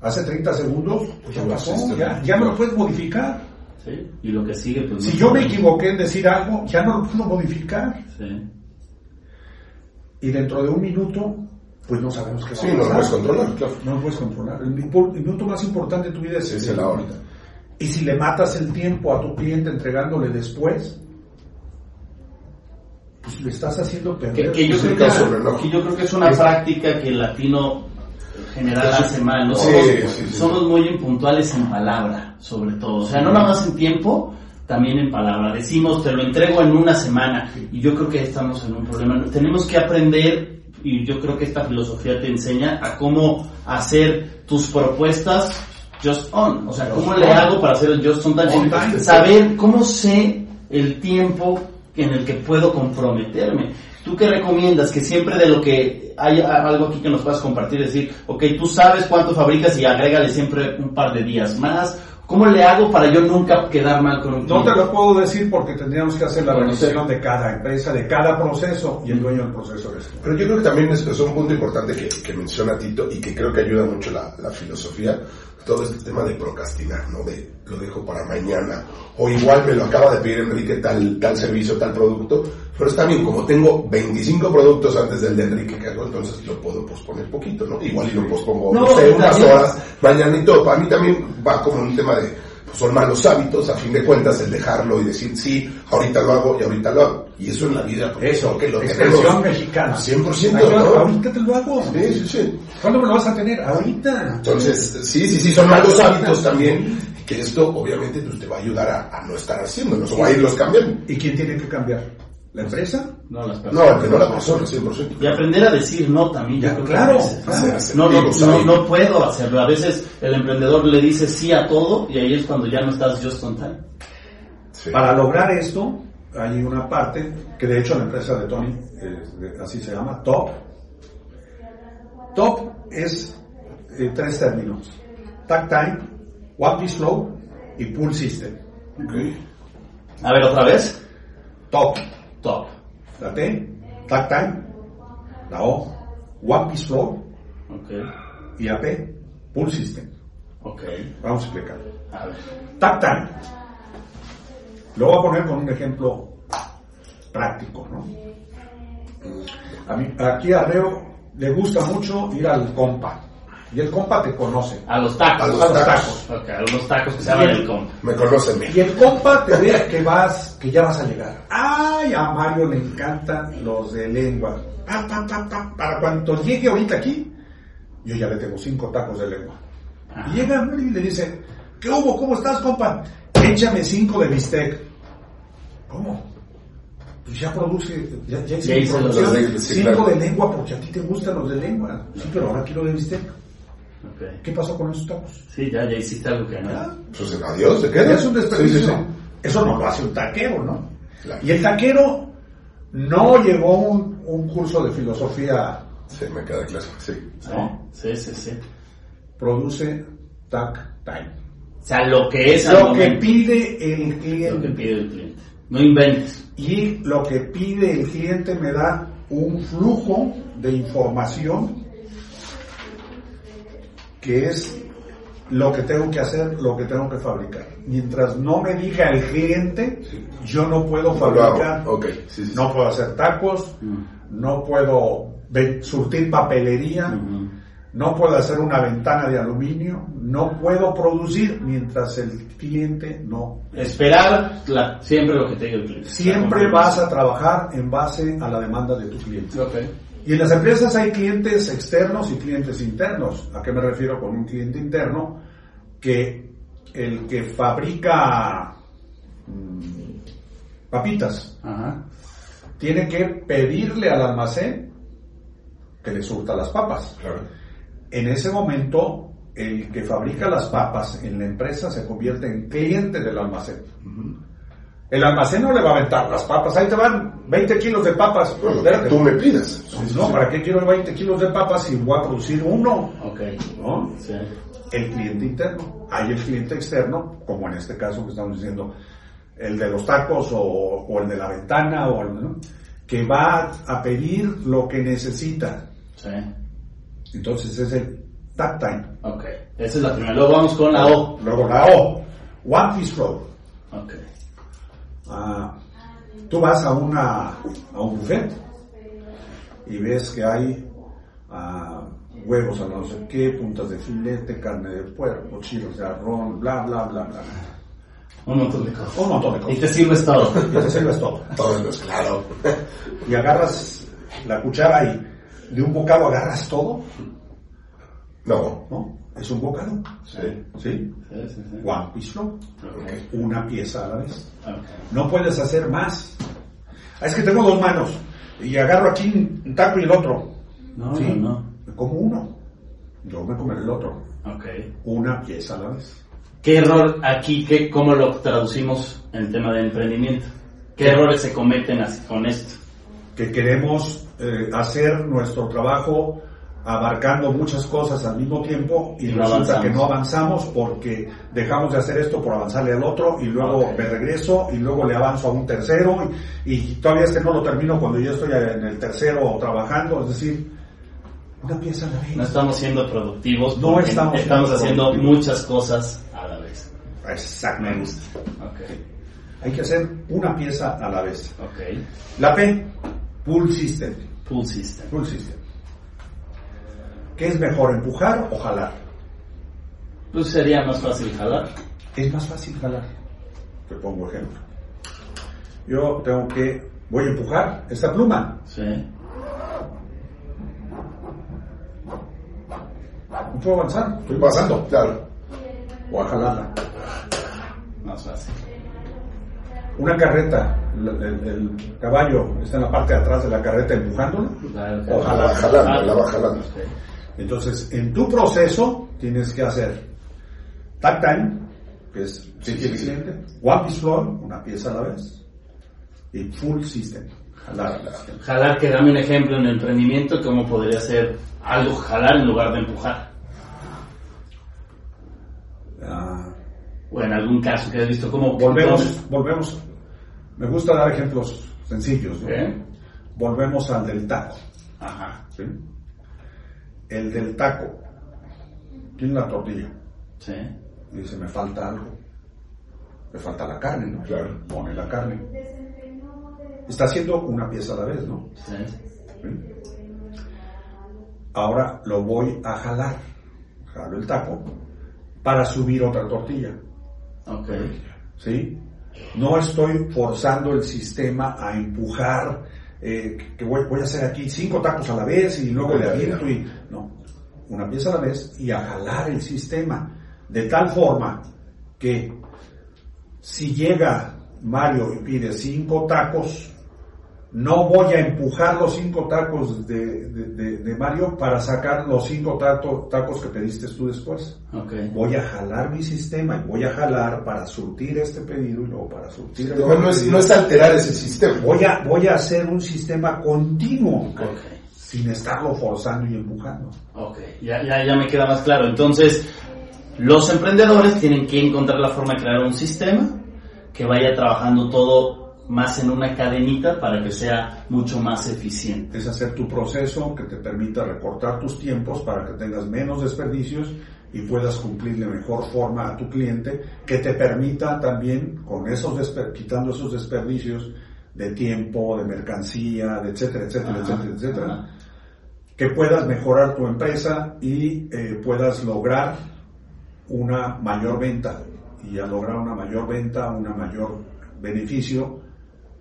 Hace 30 segundos, pues ya pasó, ya, ya no lo puedes modificar. Sí. Y lo que sigue, pues. Si no- yo me equivoqué en decir algo, ya no lo puedo modificar. Sí. Y dentro de un minuto, pues no sabemos qué va Sí, a no lo puedes controlar, claro. No lo puedes controlar. El, el minuto más importante de tu vida es, Es el ahorita. Y si le matas el tiempo a tu cliente entregándole después, pues le estás haciendo Que, perder. que yo creo que, yo creo que es una Es- práctica que el latino en general hace mal, ¿no? Sí, somos, sí, sí. somos muy impuntuales en palabra, sobre todo. O sea, no nada más en tiempo, también en palabra. Decimos, te lo entrego en una semana. Y yo creo que estamos en un problema. Tenemos que aprender, y yo creo que esta filosofía te enseña a cómo hacer tus propuestas just on. O sea, cómo le hago para hacer el just. On time. Saber cómo sé el tiempo en el que puedo comprometerme. ¿Tú qué recomiendas? Que siempre de lo que hay algo aquí que nos puedas compartir, decir, ok, tú sabes cuánto fabricas y agrégale siempre un par de días más. ¿Cómo le hago para yo nunca quedar mal con un No te cliente? lo puedo decir porque tendríamos que hacer la Bueno, revisión de cada empresa, de cada proceso y el dueño del proceso tú. Pero yo creo que también es, es un punto importante que, que menciona Tito y que creo que ayuda mucho la, la filosofía, todo este tema de procrastinar, ¿no? De lo dejo para mañana, o igual me lo acaba de pedir Enrique tal, tal servicio, tal producto, pero está bien, como tengo 25 productos antes del de Enrique que hago, entonces lo puedo posponer poquito, ¿no? Igual y lo pospongo, no, No, sé, unas horas, mañana y todo. Para mí también va como un tema de, son malos hábitos, a fin de cuentas, el dejarlo y decir, sí, ahorita lo hago y ahorita lo hago. Y eso en la vida, Eso, que lo expresión mexicana. 100%, Ahí va, ¿no? Ahorita te lo hago. Sí, sí, sí. ¿Cuándo me lo vas a tener? Ahorita. Entonces, sí, sí, sí, son malos hábitos también, que esto obviamente pues, te va a ayudar a, a no estar haciéndolos o a irlos cambiando. ¿Y quién tiene que cambiar? ¿La empresa? No, las No, personas. que no la persona, 100%. Y aprender a decir no también, Ya, claro, veces, ¿no? No, no, no, no puedo hacerlo. A veces el emprendedor le dice sí a todo y ahí es cuando ya no estás just on time. Sí. Para lograr esto, hay una parte que de hecho la empresa de Tony, eh, así se llama, TOP. TOP es eh, tres términos. Tag Time, One Piece Flow y Pool System. Ok. A ver, otra vez. TOP. Top. La T, Tag Time, la O, One Piece Flow Ok. y la P, Pool System. Ok. Vamos a explicar. A ver. Tag Time. Lo voy a poner con un ejemplo práctico, ¿no? A mí, aquí a Leo le gusta mucho ir al compa. Y el compa te conoce. A los tacos. A los A los tacos. Ok, a los tacos que se llaman el compa. Me conocen bien. Y el compa te ve que vas, que ya vas a llegar. Ay, a Mario le encantan los de lengua. Pa, pa, pa, pa. Para cuando llegue ahorita aquí, yo ya le tengo cinco tacos de lengua. Ajá. Y llega Mario y le dice, ¿qué hubo? ¿Cómo estás, compa? Échame cinco de bistec. ¿Cómo? Pues ya produce, ya, ya hice Ya hice los de- sí, cinco claro. de lengua porque a ti te gustan los de lengua. Sí, pero ahora quiero de bistec. ¿Qué pasó con esos tacos? Sí, ya, ya hiciste algo que no. ¿Ya? Pues adiós, te quedas. Es un desperdicio. Sí, sí, sí. Eso no lo hace un taquero, ¿no? Claro. Y el taquero no llevó un, un curso de filosofía, Sí, me queda claro. Sí. ¿No? Sí, sí, sí. produce tac time. O sea, lo que es Lo que momento, pide el lo que cliente. pide el cliente. No inventes. Y lo que pide el cliente me da un flujo de información que es lo que tengo que hacer, lo que tengo que fabricar. Mientras no me diga el cliente, yo no puedo fabricar. Ok, sí, sí. No puedo hacer tacos, no puedo surtir papelería, no puedo hacer una ventana de aluminio, no puedo producir mientras el cliente no. Esperar la- siempre lo que te diga el cliente. Siempre vas a trabajar en base a la demanda de tu cliente. Ok. Y en las empresas hay clientes externos y clientes internos. ¿A qué me refiero con un cliente interno? Que el que fabrica mm, papitas Ajá. tiene que pedirle al almacén que le surta las papas. Claro. En ese momento, el que fabrica las papas en la empresa se convierte en cliente del almacén. El almacén no le va a aventar las papas, ahí te van 20 kilos de papas. Bueno, tú me pidas. No, ¿para qué quiero 20 kilos de papas si voy a producir uno? Ok. ¿No? Sí. El cliente interno. Hay el cliente externo, como en este caso que estamos diciendo, el de los tacos o, o el de la ventana, o el, ¿no? que va a pedir lo que necesita. Sí. Entonces es el tag time. Ok. Esa es la primera. Luego vamos con la O. Luego la O, One Piece Flow. Ok. Ah, tú vas a, una, a un buffet y ves que hay ah, huevos a no sé qué, puntas de filete, carne de puerco, chiles de arroz, bla, bla, bla, bla. Un montón de cosas. Un montón de Y cosas. te sirves todo. Y te sirves todo. Todo es claro. Y agarras la cuchara y de un bocado agarras todo, No. ¿no? Es un bocado. Sí. ¿Sí? Sí, sí, sí. One piece. Ok. Una pieza a la vez. No puedes hacer más. Ah, es que tengo dos manos y agarro aquí un taco y el otro. No, no, no. Me como uno. Yo me comeré el otro. Ok. Una pieza a la vez. ¿Qué error aquí, qué, cómo lo traducimos en el tema de emprendimiento? ¿Qué errores se cometen así con esto? Que queremos eh, hacer nuestro trabajo abarcando muchas cosas al mismo tiempo y Y resulta avanzamos. que no avanzamos porque dejamos de hacer esto por avanzarle al otro y luego Ok. me regreso y luego le avanzo a un tercero y, y todavía es que no lo termino cuando ya estoy en el tercero trabajando, es decir, una pieza a la vez. No estamos siendo productivos. No estamos estamos haciendo muchas cosas a la vez. Me Exactamente. gusta. Ok. Hay que hacer una pieza a la vez. Ok. La P, Pull System. Pull system. Pull System. ¿Qué es mejor, empujar o jalar? Pues sería más fácil jalar. Es más fácil jalar. Te pongo ejemplo. Yo tengo que, voy a empujar esta pluma. Sí. No puedo avanzar, estoy Pasando, claro. Voy a jalarla. Más fácil. Una carreta, el, el- el caballo está en la parte de atrás de la carreta empujándola. Claro, O claro. La va jalando, la va jalando. Ok. Entonces, en tu proceso tienes que hacer tag time, que es Sí, sí, sí. one piece floor, una pieza a la vez, y full system, jalar. Jalar, que dame un ejemplo en el emprendimiento, cómo podría ser algo jalar en lugar de empujar. Ah, O en algún caso que has visto cómo volvemos, volvemos. Me gusta dar ejemplos sencillos. ¿no? ¿Eh? Volvemos al del taco. Ajá. ¿sí? El del taco tiene la tortilla Sí. y dice, me falta algo. Me falta la carne, ¿no? Claro. Pone la carne. Está haciendo una pieza a la vez, ¿no? Sí. ¿Sí? Ahora lo voy a jalar. Jalo el taco para subir otra tortilla. Ok. ¿sí? No estoy forzando el sistema a empujar, eh, que voy, voy a hacer aquí cinco tacos a la vez y luego le aviento y... No, una pieza a la vez y a jalar el sistema. De tal forma que si llega Mario y pide cinco tacos, no voy a empujar los cinco tacos de, de- de- de Mario para sacar los cinco tato- tacos que pediste tú después Ok. voy a jalar mi sistema y voy a jalar para surtir este pedido y luego para surtir el No, es, pedido. no es alterar ese sistema. voy a voy a hacer un sistema continuo Ok. sin estarlo forzando y empujando Ok. Ya, ya, ya me queda más claro. Entonces, los emprendedores tienen que encontrar la forma de crear un sistema que vaya trabajando todo más en una cadenita para que sea mucho más eficiente. es hacer tu proceso que te permita recortar tus tiempos para que tengas menos desperdicios y puedas cumplir de mejor forma a tu cliente que te permita también con esos quitando esos desperdicios de tiempo, de mercancía, de etcétera, etcétera, Ajá, etcétera, etcétera, ajá. que puedas mejorar tu empresa y eh, puedas lograr una mayor venta y al lograr una mayor venta, una mayor beneficio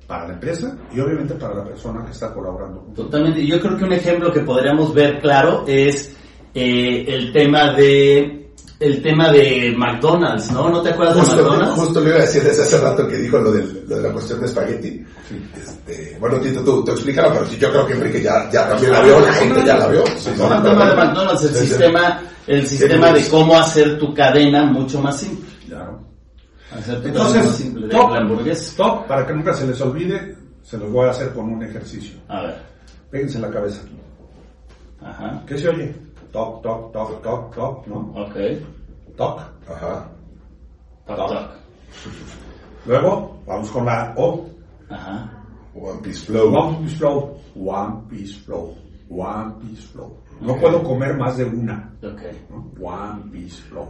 para la empresa y obviamente para la persona que está colaborando. Totalmente. Yo creo que un ejemplo que podríamos ver claro es eh, el tema de el tema de McDonald's, ¿no? ¿No te acuerdas de McDonald's? justo le iba a decir desde hace rato que dijo lo, del- lo de la cuestión de espagueti. Este, bueno, Tito, tú, tú explícala, pero yo creo que Enrique ya, ya también la vio, la gente ya la vio. Sí, No, el tema de McDonald's, el sistema, el sistema de cómo hacer tu cadena mucho más simple. Claro. Hacer tu cadena más Entonces, top, para que nunca se les olvide, se los voy a hacer con un ejercicio. A ver. Péguense en la cabeza. Ajá. ¿Qué se oye? Toc, toc, toc, toc, toc, ¿no? Ok. Toc. Ajá. Toc, toc. Luego, vamos con la O. Ajá. One Piece Flow. One Piece Flow. One Piece Flow. One Piece Flow. No puedo comer más de una. Ok. ¿no? One Piece Flow.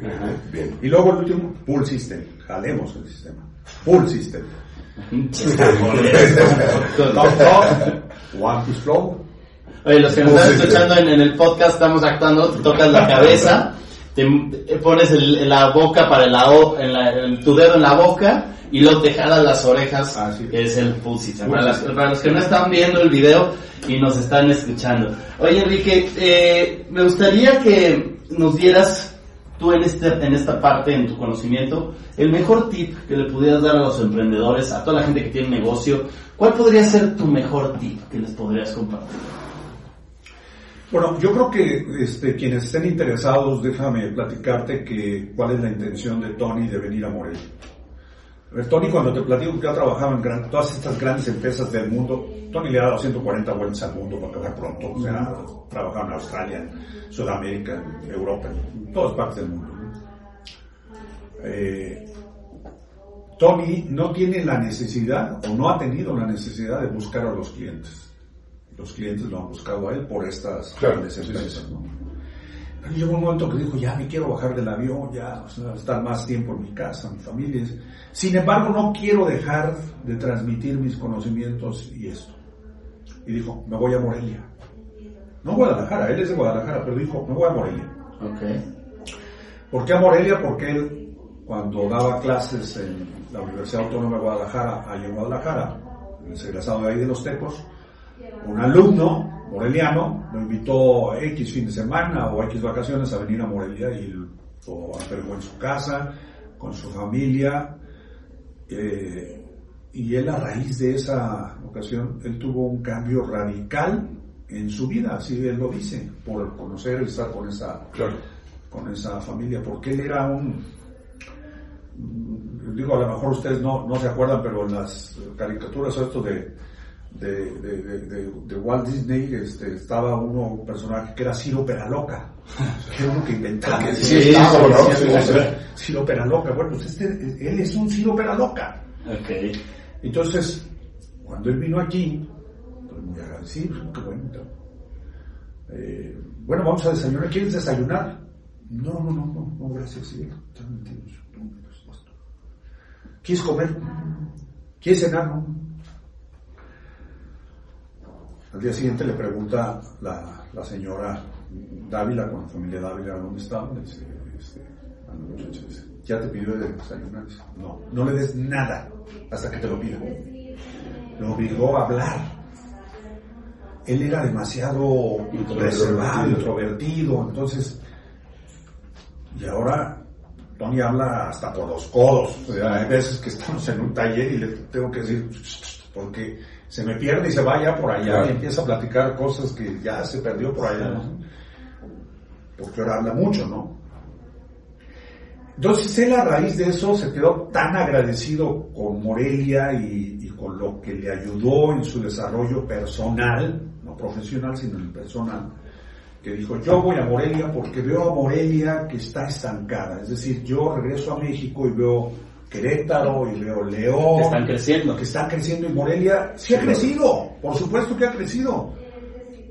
Ajá. Bien. Y luego el último, Pull System. Jalemos el sistema. Pull System. Toc, toc. One Piece Flow. Oye, los que nos están escuchando en, en el podcast estamos actuando, te tocas la cabeza te, te pones el- la boca para la, o- en la- el- tu dedo en la boca y luego te jalas las orejas, Ah, sí. que es el pussy. Para, Pussy. las- para los que no están viendo el video y nos están escuchando. Oye Enrique, eh, me gustaría que nos dieras tú en, este, en esta parte, en tu conocimiento, el mejor tip que le pudieras dar a los emprendedores, a toda la gente que tiene negocio. ¿Cuál podría ser tu mejor tip que les podrías compartir? Bueno, yo creo que este, quienes estén interesados, déjame platicarte que cuál es la intención de Tony de venir a Morelia. Ver, Tony, cuando te platico que ha trabajado en gran- todas estas grandes empresas del mundo, Tony le ha dado 140 vueltas al mundo para acabar pronto. O sea, ha trabajado en Australia, en Sudamérica, en Europa, en todas partes del mundo. Eh, Tony no tiene la necesidad o no ha tenido la necesidad de buscar a los clientes. Los clientes lo han buscado a él por estas Claro, grandes sí, empresas. sí. ¿no? Pero llegó un momento que dijo, ya me quiero bajar del avión, ya o sea, estar más tiempo en mi casa, en mi familia. Sin embargo, no quiero dejar de transmitir mis conocimientos y esto. Y dijo, me voy a Morelia. No Guadalajara, él es de Guadalajara, pero dijo, me voy a Morelia. Ok. ¿Por qué a Morelia? Porque él, cuando daba clases en la Universidad Autónoma de Guadalajara, ahí en Guadalajara, es egresado de ahí de los Tecos, un alumno moreliano lo invitó X fin de semana o X vacaciones a venir a Morelia y lo albergó en su casa, con su familia. eh, y él a raíz de esa ocasión, él tuvo un cambio radical en su vida, así él lo dice, por conocer y estar con esa Claro. con esa familia, porque él era un, digo, a lo mejor ustedes no, no se acuerdan, pero en las caricaturas esto de, de, de, de- de- Walt Disney este, estaba uno, un personaje que era Ciro Peraloca, que era uno que inventaba. Sí, sí, sí, ¿no? sí, Sí, sí, sí. Ciro Peraloca, bueno, pues este, él es un Ciro Peraloca. Ok. Entonces, cuando él vino aquí, pues muy agradecido, qué bueno. Eh, bueno, vamos a desayunar. ¿Quieres desayunar? No, no, no, no, no gracias. Sí, están por supuesto. ¿Quieres comer? ¿Quieres cenar? No. Al día siguiente le pregunta la, la señora Dávila, con la familia Dávila, ¿dónde estaban? Le dice, este, a la muchacha, dice, ¿ya te pidió de desayunar? Dice, no, no le des nada hasta que te lo pida. Lo obligó a hablar. Él era demasiado reservado, introvertido, entonces, y ahora Tony habla hasta por los codos. O sea, hay veces que estamos en un taller y le tengo que decir, porque se me pierde y se vaya por allá Claro. y empieza a platicar cosas que ya se perdió por allá. ¿no? Porque ahora habla mucho, ¿no? Entonces él a raíz de eso se quedó tan agradecido con Morelia y, y con lo que le ayudó en su desarrollo personal, no profesional, sino en el personal, que dijo, yo voy a Morelia porque veo a Morelia que está estancada. Es decir, yo regreso a México y veo Querétaro y veo León, Que están creciendo. que están creciendo y Morelia sí ha Sí. crecido, por supuesto que ha crecido,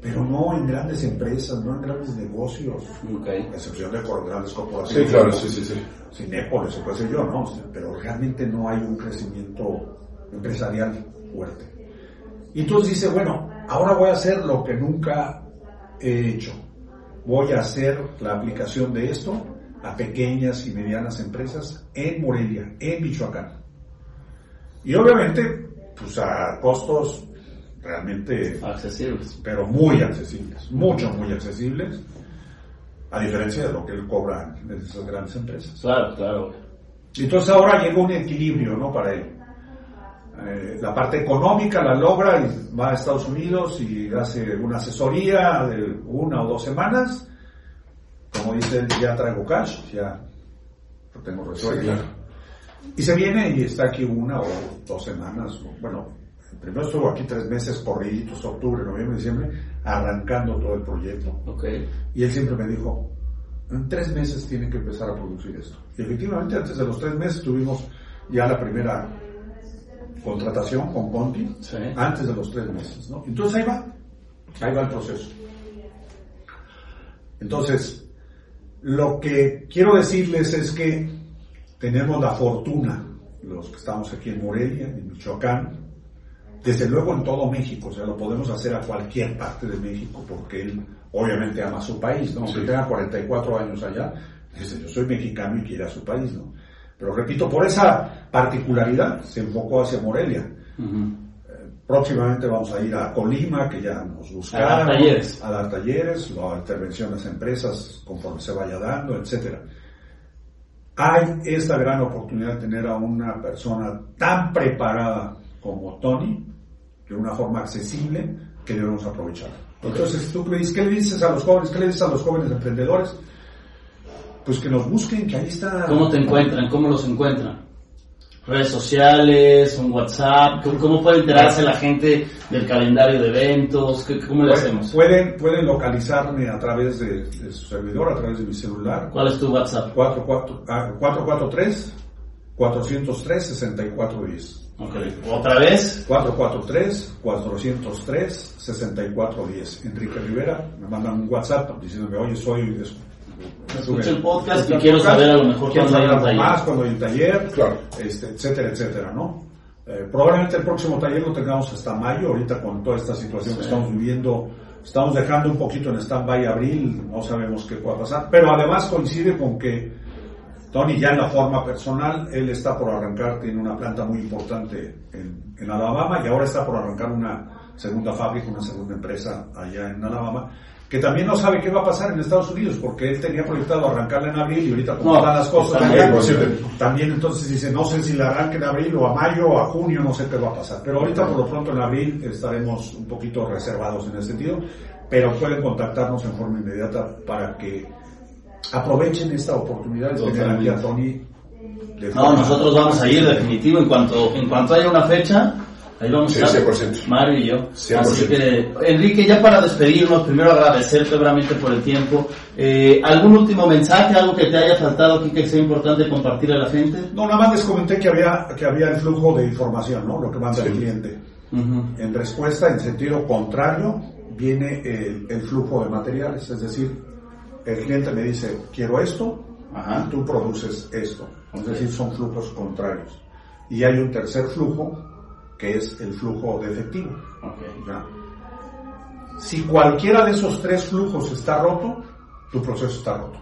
pero no en grandes empresas, no en grandes negocios, Ok. a excepción de grandes Sí, corporaciones. claro, sí, sí, sí. Cinépolis, o qué sé yo, ¿no? Pero realmente no hay un crecimiento empresarial fuerte. Y entonces dice, bueno, ahora voy a hacer lo que nunca he hecho. Voy a hacer la aplicación de esto a pequeñas y medianas empresas en Morelia, en Michoacán. Y obviamente, pues a costos realmente, Accesibles. pero muy accesibles, mucho, muy accesibles, a diferencia de lo que él cobra en esas grandes empresas. Claro, claro. Entonces ahora llega un equilibrio, ¿no? Para él. Eh, la parte económica la logra y va a Estados Unidos y hace una asesoría de una o dos semanas. Como dice él, ya traigo cash, ya lo tengo Sí, resuelto. claro. Y se viene y está aquí una o dos semanas. Bueno, primero estuvo aquí tres meses corriditos, octubre, noviembre, diciembre, arrancando todo el proyecto. Ok. Y él siempre me dijo, en tres meses tiene que empezar a producir esto. Y efectivamente, antes de los tres meses tuvimos ya la primera contratación con Conti, Sí. antes de los tres meses, ¿no? Entonces ahí va, ahí va el proceso. Entonces, lo que quiero decirles es que tenemos la fortuna, los que estamos aquí en Morelia, en Michoacán, desde luego en todo México, o sea, lo podemos hacer a cualquier parte de México porque él obviamente ama su país, ¿no? Aunque Sí. tenga 44 años allá, Dice, yo soy mexicano y quiere a su país, ¿no? Pero repito, por esa particularidad se enfocó hacia Morelia. Próximamente vamos a ir a Colima, que ya nos buscaron. A dar talleres. A dar talleres, la intervención de las empresas conforme se vaya dando, etcétera. Hay esta gran oportunidad de tener a una persona tan preparada como Tony, de una forma accesible, que debemos aprovechar. Entonces, tú dices, ¿qué le dices a los jóvenes? ¿Qué le dices a los jóvenes emprendedores? Pues que nos busquen, que ahí está. ¿Cómo te encuentran? ¿Cómo los encuentran? Redes sociales, un WhatsApp, ¿cómo, cómo puede enterarse la gente del calendario de eventos? ¿Qué- ¿Cómo le hacemos? pueden, pueden localizarme a través de, de su servidor, a través de mi celular. ¿Cuál es tu WhatsApp? 44 ah, 443 403 6410. Ok. ¿Otra vez? 443 403 6410. Enrique Rivera me mandan un WhatsApp diciéndome, oye, soy. Es- Escuché el podcast escuché y quiero podcast, saber a lo mejor quiero cuándo hay saber un taller. más, cuando hay un taller, Claro. este, etcétera, etcétera, ¿no? Eh, probablemente el próximo taller lo tengamos hasta mayo, ahorita con toda esta situación que Sí. estamos viviendo, estamos dejando un poquito en stand-by abril, no sabemos qué pueda pasar, pero además coincide con que Tony ya en la forma personal, él está por arrancar, tiene una planta muy importante en, en Alabama y ahora está por arrancar una segunda fábrica, una segunda empresa allá en Alabama, que también no sabe qué va a pasar en Estados Unidos, porque él tenía proyectado arrancarla en abril y ahorita como No, están las cosas muy posible. también entonces dice, no sé si la arranque en abril o a mayo o a junio, no sé qué va a pasar. Pero ahorita por lo pronto en abril estaremos un poquito reservados en ese sentido, pero pueden contactarnos en forma inmediata para que aprovechen esta oportunidad de tener aquí a Tony. No, nosotros vamos a ir definitivo en cuanto en cuanto haya una fecha. Ahí vamos Sí, a estar 100%. Mario y yo. 100%. Así que, Enrique, ya para despedirnos, primero agradecerte brevemente por el tiempo. Eh, ¿Algún último mensaje, algo que te haya faltado aquí que sea importante compartir a la gente? No, nada más les comenté que había, que había el flujo de información, ¿no? Lo que manda el Sí. cliente. Ujú. En respuesta, en sentido contrario, viene el, el flujo de materiales, es decir, el cliente me dice, quiero esto, Ajá. y tú produces esto. Es decir, son flujos contrarios. Y hay un tercer flujo, que es el flujo de efectivo. Si cualquiera de esos tres flujos está roto, tu proceso está roto.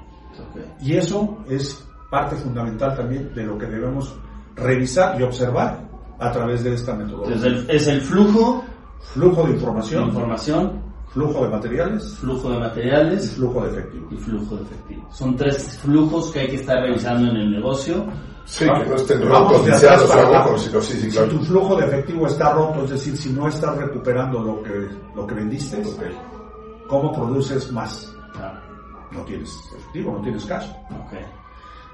Y eso es parte fundamental también de lo que debemos revisar y observar a través de esta metodología. Entonces, el- es el flujo Flujo de de información, flujo de materiales flujo de y materiales flujo de efectivo. y flujo de efectivo. Son tres flujos que hay que estar revisando en el negocio. Sí, que no estén rotos, viciados o si sí, tu flujo de efectivo está roto, es decir, si no estás recuperando lo que, lo que vendiste. ¿cómo produces más? Claro. No tienes efectivo, no tienes cash.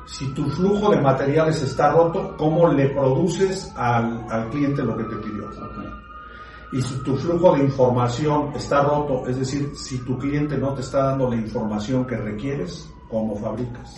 Si tu flujo de materiales está roto, ¿cómo le produces al, al cliente lo que te pidió? Y si tu flujo de información está roto, es decir, si tu cliente no te está dando la información que requieres, ¿cómo fabricas?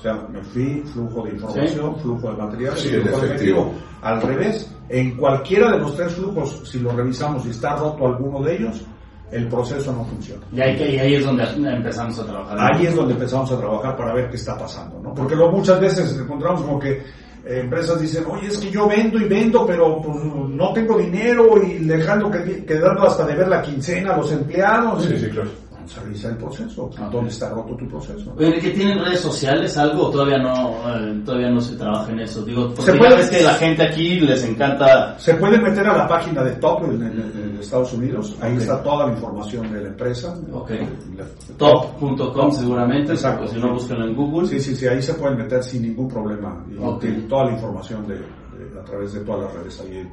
O sea, me fui, flujo de información, flujo de materiales, Sí, flujo el de efectivo. efectivo. Al revés, en cualquiera de los tres flujos, si lo revisamos y está roto alguno de ellos, el proceso no funciona. Y ahí, y ahí es donde empezamos a trabajar. Ahí es donde empezamos a trabajar para ver qué está pasando, ¿no? Porque luego muchas veces encontramos como que eh, empresas dicen, oye, es que yo vendo y vendo, pero pues, no tengo dinero y dejando que, quedando hasta de ver la quincena a los empleados. Sí, sí, claro. Vamos a revisar el proceso. ¿Dónde está roto tu proceso? Oye, ¿que tienen redes sociales algo todavía no, eh, todavía no se trabaja en eso? Digo, porque Se ya puede- ves que la gente aquí les encanta... Se pueden meter a la página de Top en, en- en Estados Unidos. Ahí Ok. está toda la información de la empresa. Ok. La- Top.com seguramente, Exacto. si no buscan en Google. Sí, sí, sí, ahí se pueden meter sin ningún problema. Y tienen toda la información de, de- a través de todas las redes ahí de,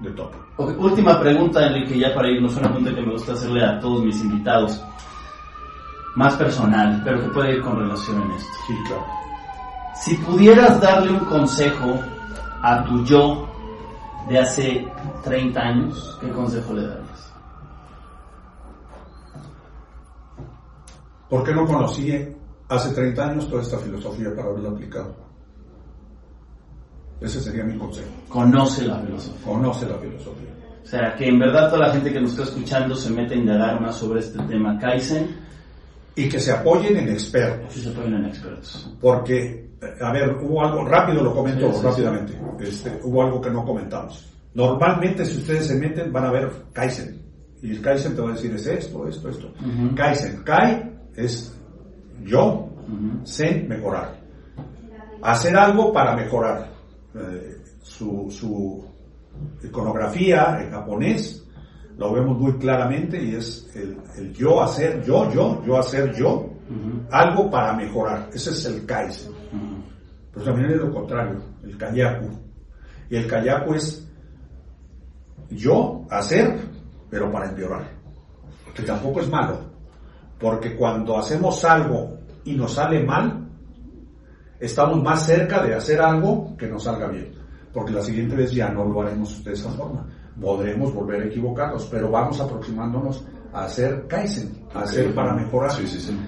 de- de Top. Ok, Última pregunta, Enrique, ya para irnos, una pregunta que me gusta hacerle a todos mis invitados. Más personal, pero que puede ir con relación en esto. Sí, claro. Si pudieras darle un consejo a tu yo de hace 30 años, ¿qué consejo le darías? ¿Por qué no conocí hace 30 años toda esta filosofía para haberla aplicado? Ese sería mi consejo. Conoce la filosofía. Conoce la filosofía. O sea, que en verdad toda la gente que nos está escuchando se mete a indagar más sobre este tema Kaizen Y que se apoyen en expertos. y se ponen en expertos. Porque, eh, a ver, hubo algo, rápido lo comento Sí, sí, rápidamente, Este, hubo algo que no comentamos. Normalmente si ustedes se meten van a ver Kaizen. Y el Kaizen te va a decir es esto, esto, esto. Ujú. Kaizen, Kai es yo, Zen, mejorar. Hacer algo para mejorar. Eh, su, su iconografía en japonés lo vemos muy claramente y es el, el yo hacer, yo, yo, yo hacer yo, algo para mejorar. Ese es el Kaizen. Pero también es lo contrario, el Kayaku. Y el Kayaku es yo hacer, pero para empeorar. Que tampoco es malo. Porque cuando hacemos algo y nos sale mal, estamos más cerca de hacer algo que nos salga bien. Porque la siguiente vez ya no lo haremos de esa forma. Podremos volver a equivocarnos, pero vamos aproximándonos a hacer Kaizen, a hacer para mejorar. Sí, sí, sí.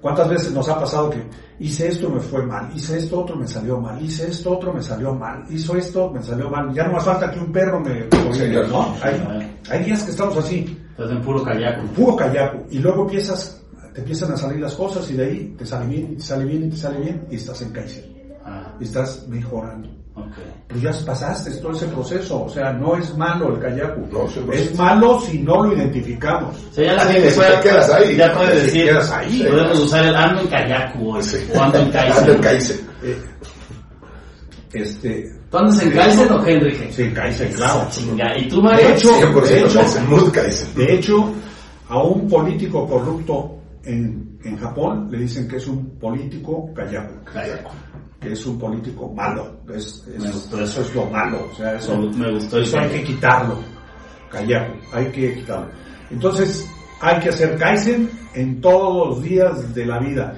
¿Cuántas veces nos ha pasado que hice esto me fue mal, hice esto otro me salió mal, hice esto otro me salió mal, hizo esto me salió mal, ya no más falta que un perro me... Sí. ¿no? Hay, hay días que estamos así, Estás en puro kayaku. puro callaco, y luego empiezas, te empiezan a salir las cosas y de ahí te sale bien, y te sale bien, y te sale bien, y estás en Kaizen, Ah, y estás mejorando. ok. Pero ya pasaste todo ese proceso, o sea, no es malo el kayaku, No, sí, pues. es malo si no lo identificamos. O sea, ya la gente si puede, te quedas ahí, ya puede si decir, quedas ahí. podemos usar el ando en kayaku hoy, Sí. o ando en Ando Kaizen. en Kaizen. Eh, este, ¿Tú andas en Kaizen o Henry? sí, Kaizen, claro. Chinga. ¿Y tú, Mario? De hecho, 100% de hecho. De hecho, a un político corrupto en, en Japón le dicen que es un político kayaku, Kayaku. que es un político malo. Es, eso es lo malo. O sea, eso, Me- gustó eso hay que quitarlo. Kayaku, hay que quitarlo. Entonces, hay que hacer Kaizen en todos los días de la vida.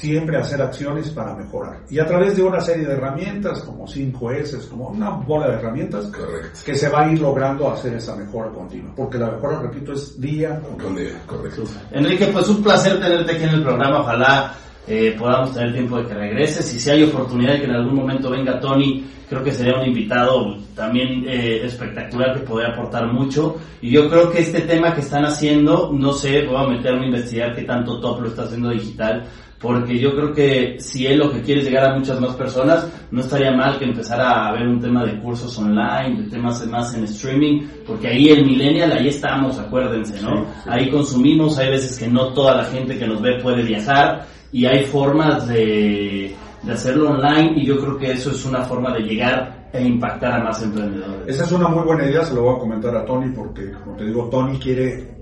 Siempre hacer acciones para mejorar. Y a través de una serie de herramientas, como 5S, como una bola de herramientas, Correcto. que se va a ir logrando hacer esa mejora continua. Porque la mejora, repito, es día con día. Correcto. Enrique, pues un placer tenerte aquí en el programa. Ojalá eh, podamos tener tiempo de que regreses. Y si hay oportunidad de que en algún momento venga Tony, creo que sería un invitado también eh, espectacular que podría aportar mucho. Y yo creo que este tema que están haciendo, no sé, voy a meterme a investigar qué tanto top lo está haciendo digital. Porque yo creo que si él lo que quiere es llegar a muchas más personas, no estaría mal que empezara a haber un tema de cursos online, de temas más en streaming, porque ahí el millennial, ahí estamos, acuérdense, ¿no? Ahí consumimos, hay veces que no toda la gente que nos ve puede viajar y hay formas de, de hacerlo online y yo creo que eso es una forma de llegar e impactar a más emprendedores. Esa es una muy buena idea, se lo voy a comentar a Tony, porque, como te digo, Tony quiere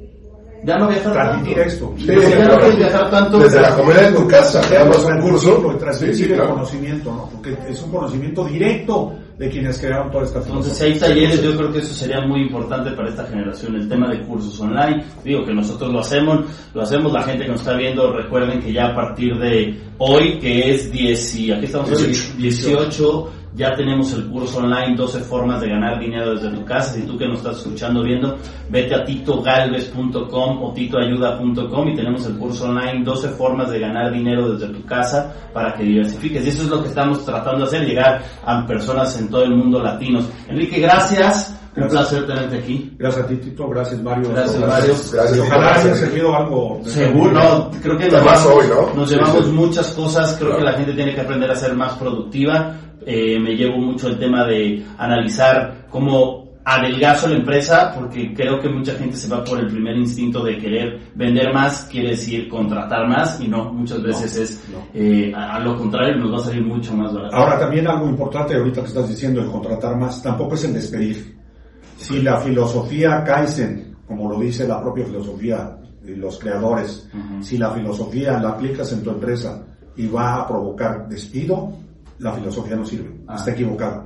Ya no viajar tanto. transmitir esto. Sí, Pero sí, ya no viajar tanto. Desde la comunidad de tu casa, te damos un curso. Transmitir Sí, sí, el conocimiento, ¿no? Porque es un conocimiento directo de quienes crearon toda esta Entonces, si hay talleres, yo creo que eso sería muy importante para esta generación, el tema de cursos online. Digo que nosotros lo hacemos, lo hacemos, la gente que nos está viendo, recuerden que ya a partir de hoy, que es 10, y aquí estamos hoy, 18, ya tenemos el curso online, 12 formas de ganar dinero desde tu casa. Si tú que nos estás escuchando, viendo, vete a titogalvez.com o titoayuda.com y tenemos el curso online, 12 formas de ganar dinero desde tu casa para que diversifiques. Y eso es lo que estamos tratando de hacer, llegar a personas en todo el mundo latinos. Enrique, gracias. Un Gracias. placer tenerte aquí. Gracias a ti, Tito. Gracias, Mario. Gracias, Mario. Gracias, Y ojalá haya servido algo. Seguro, no, creo que nos, llevamos- hoy, ¿no? nos Sí, llevamos sí. muchas cosas, creo Claro. que la gente tiene que aprender a ser más productiva. Eh, me llevo mucho el tema de analizar cómo adelgazo la empresa, porque creo que mucha gente se va por el primer instinto de querer vender más, quiere decir contratar más, y no, muchas veces es no. eh, a, a lo contrario, nos va a salir mucho más barato. Ahora también algo importante ahorita que estás diciendo, el contratar más, tampoco es el despedir. Si la filosofía Kaizen, como lo dice la propia filosofía y los creadores, Ujú. si la filosofía la aplicas en tu empresa y va a provocar despido, la filosofía no sirve, Ah. está equivocada.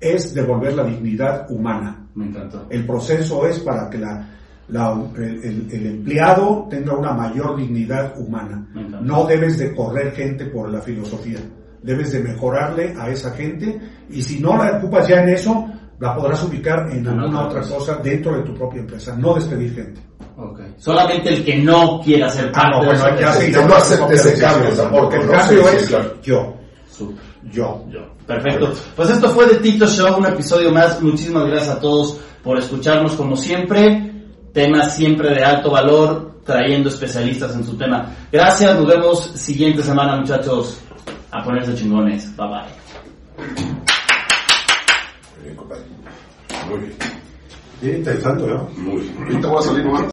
Es devolver la dignidad humana. me encantó. El proceso es para que la, la- el, el- empleado tenga una mayor dignidad humana. No debes de correr gente por la filosofía. Debes de mejorarle a esa gente y si no la ocupas ya en eso, la podrás ubicar en En alguna otra otra cosa dentro de tu propia empresa. No despedir gente. Ok. Solamente el que no quiera ser parte Ah, no, bueno, que no acepte ese cambio Porque el cambio es yo. Yo. Yo. Perfecto. Pues esto fue de Tito Show, un episodio más. Muchísimas gracias a todos por escucharnos como siempre. Temas siempre de alto valor, trayendo especialistas en su tema. Gracias, nos vemos siguiente semana muchachos. A ponerse chingones. Bye bye. Muy bien, compadre. Muy bien. Bien interesante, ¿no? Muy bien. Ahorita voy a salir nomás.